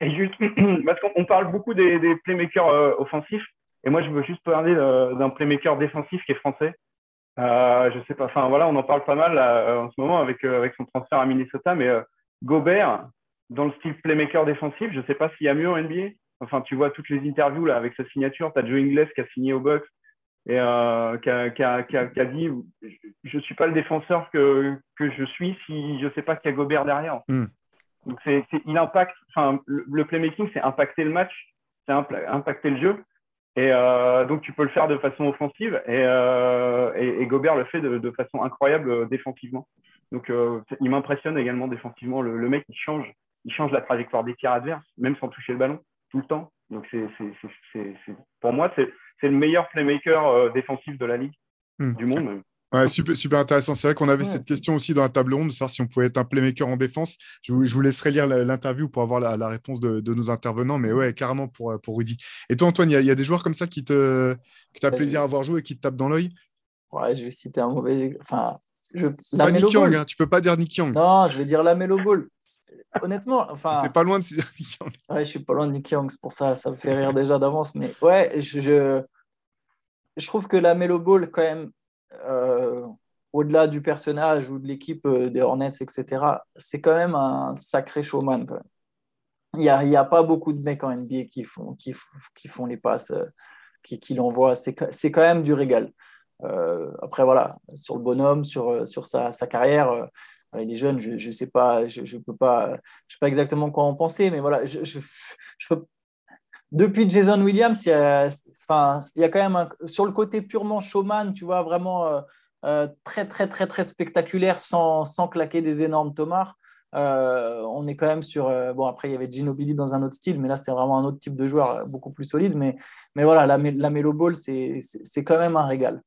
B: Et juste, [clears throat] parce qu'on parle beaucoup des, playmakers euh, offensifs, et moi je veux juste parler euh, d'un playmaker défensif qui est français. Euh, je sais pas, enfin voilà, on en parle pas mal en ce moment avec, avec son transfert à Minnesota, mais Gobert, dans le style playmaker défensif, je sais pas s'il y a mieux en NBA. Enfin, tu vois toutes les interviews là avec sa signature, tu as Joe Ingles qui a signé au Bucks et qui a, qui, a, qui, a, dit je ne suis pas le défenseur que, que je suis si je ne sais pas qu'il y a Gobert derrière. Hmm. Donc, c'est, il impacte, enfin, le, playmaking, c'est impacter le match, c'est impacter le jeu. Et euh, donc, tu peux le faire de façon offensive et, euh, et, Gobert le fait de, de façon incroyable euh, défensivement. Donc, euh, il m'impressionne également défensivement. Le, le, mec, il change, il change la trajectoire des tirs adverses, même sans toucher le ballon, tout le temps. Donc, c'est, pour moi, c'est, le meilleur playmaker défensif de la ligue, hmm. du monde.
A: Ouais, super, super intéressant. C'est vrai qu'on avait cette question aussi dans la table ronde, de savoir si on pouvait être un playmaker en défense. Je vous, je vous laisserai lire l'interview pour avoir la, réponse de, nos intervenants, mais ouais, carrément pour, pour Rudy. Et toi, Antoine, il y, a des joueurs comme ça qui te, que tu as plaisir à voir jouer et qui te tapent dans l'œil?
C: Ouais, je vais citer un mauvais. Enfin,
A: je... Pas Nick Young, hein, tu peux pas dire Nick Young.
C: Non, je vais dire la Melo Ball. Honnêtement, enfin.
A: T'es pas loin de dire
C: Nick Young. Ouais, je suis pas loin de Nick Young, c'est pour ça, ça me fait rire déjà d'avance. Mais ouais, je, je, trouve que la Melo Ball, quand même, euh, au-delà du personnage ou de l'équipe euh, des Hornets, etc., c'est quand même un sacré showman. Il n'y a, pas beaucoup de mecs en NBA qui font, qui, font les passes, euh, qui, l'envoient. C'est quand même du régal. Euh, après, voilà, sur le bonhomme, sur, sa, carrière, il est jeune, je ne sais pas, je, je peux pas, je sais pas exactement quoi en penser, mais voilà, je, je, peux, depuis Jason Williams, il y a, quand même sur le côté purement showman, tu vois, vraiment euh, très, très, très, très spectaculaire sans, claquer des énormes tomards. Euh, on est quand même sur. Euh, bon, après, il y avait Ginobili dans un autre style, mais là, c'est vraiment un autre type de joueur, beaucoup plus solide. Mais, mais voilà, la, la Melo Ball, c'est quand même un régal.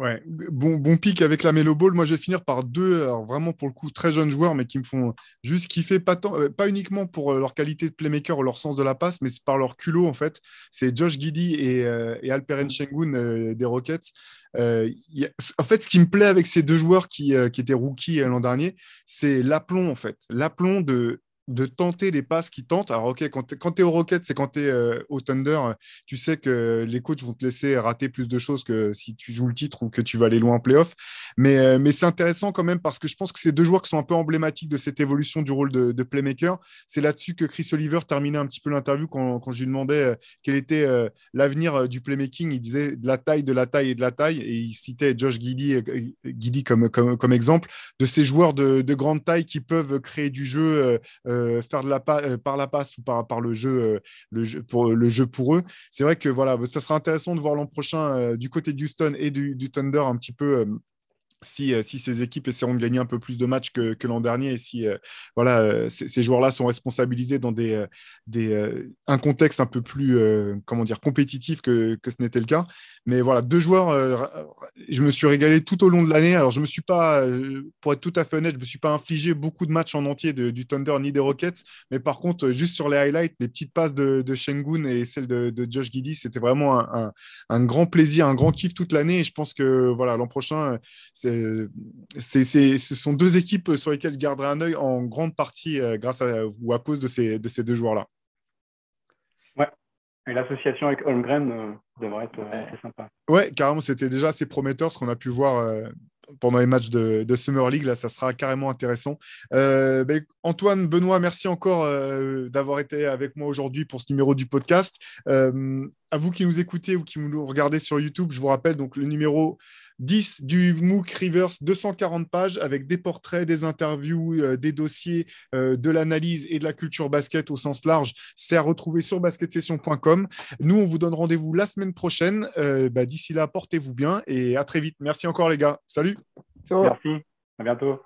A: Ouais, bon, bon pic avec la Melo Ball. Moi, je vais finir par deux, alors vraiment pour le coup, très jeunes joueurs, mais qui me font juste kiffer, pas, tant, euh, pas uniquement pour euh, leur qualité de playmaker ou leur sens de la passe, mais par leur culot, en fait. C'est Josh Giddy et, euh, et Alperen Shengun des Rockets. en fait, ce qui me plaît avec ces deux joueurs qui, qui étaient rookies l'an dernier, c'est l'aplomb, en fait. L'aplomb de de tenter les passes qui tentent. Alors, OK, quand tu es, au Rocket, c'est quand tu es euh, au Thunder, tu sais que les coachs vont te laisser rater plus de choses que si tu joues le titre ou que tu vas aller loin en playoff. Mais, euh, mais c'est intéressant quand même parce que je pense que c'est deux joueurs qui sont un peu emblématiques de cette évolution du rôle de, playmaker. C'est là-dessus que Chris Oliver terminait un petit peu l'interview quand, quand, je lui demandais euh, quel était l'avenir du playmaking. Il disait de la taille, de la taille et de la taille. Et il citait Josh Giddy, comme, comme, comme, exemple de ces joueurs de, grande taille qui peuvent créer du jeu. Euh, faire de la euh, par la passe ou par, par le, jeu, euh, le, jeu, pour, le jeu pour eux. C'est vrai que voilà, ça sera intéressant de voir l'an prochain du côté du Houston et du Thunder un petit peu si, si, ces équipes essaieront de gagner un peu plus de matchs que, l'an dernier et si voilà, ces, joueurs-là sont responsabilisés dans des, un contexte un peu plus comment dire, compétitif que, que ce n'était le cas. Mais voilà, deux joueurs, euh, je me suis régalé tout au long de l'année. Alors, je me suis pas, euh, pour être tout à fait honnête, je me suis pas infligé beaucoup de matchs en entier du Thunder ni des Rockets. Mais par contre, juste sur les highlights, les petites passes de, de Shengun et celles de, Josh Giddy, c'était vraiment un, grand plaisir, un grand kiff toute l'année. Et je pense que voilà, l'an prochain, ce sont deux équipes sur lesquelles je garderai un œil en grande partie euh, grâce à ou à cause de ces, de ces deux joueurs-là.
B: Et l'association avec Holmgren euh, devrait être euh, assez sympa.
A: Ouais, carrément, c'était déjà assez prometteur ce qu'on a pu voir euh, pendant les matchs de, Summer League. Là, ça sera carrément intéressant. Ben, Antoine, Benoît, merci encore d'avoir été avec moi aujourd'hui pour ce numéro du podcast. à vous qui nous écoutez ou qui nous regardez sur YouTube, je vous rappelle donc le numéro 10 du MOOC Rivers, 240 pages avec des portraits, des interviews, euh, des dossiers, euh, de l'analyse et de la culture basket au sens large. C'est à retrouver sur basketsession.com. Nous, on vous donne rendez-vous la semaine prochaine. Euh, bah, d'ici là, portez-vous bien et à très vite. Merci encore les gars. Salut.
B: Merci. À bientôt.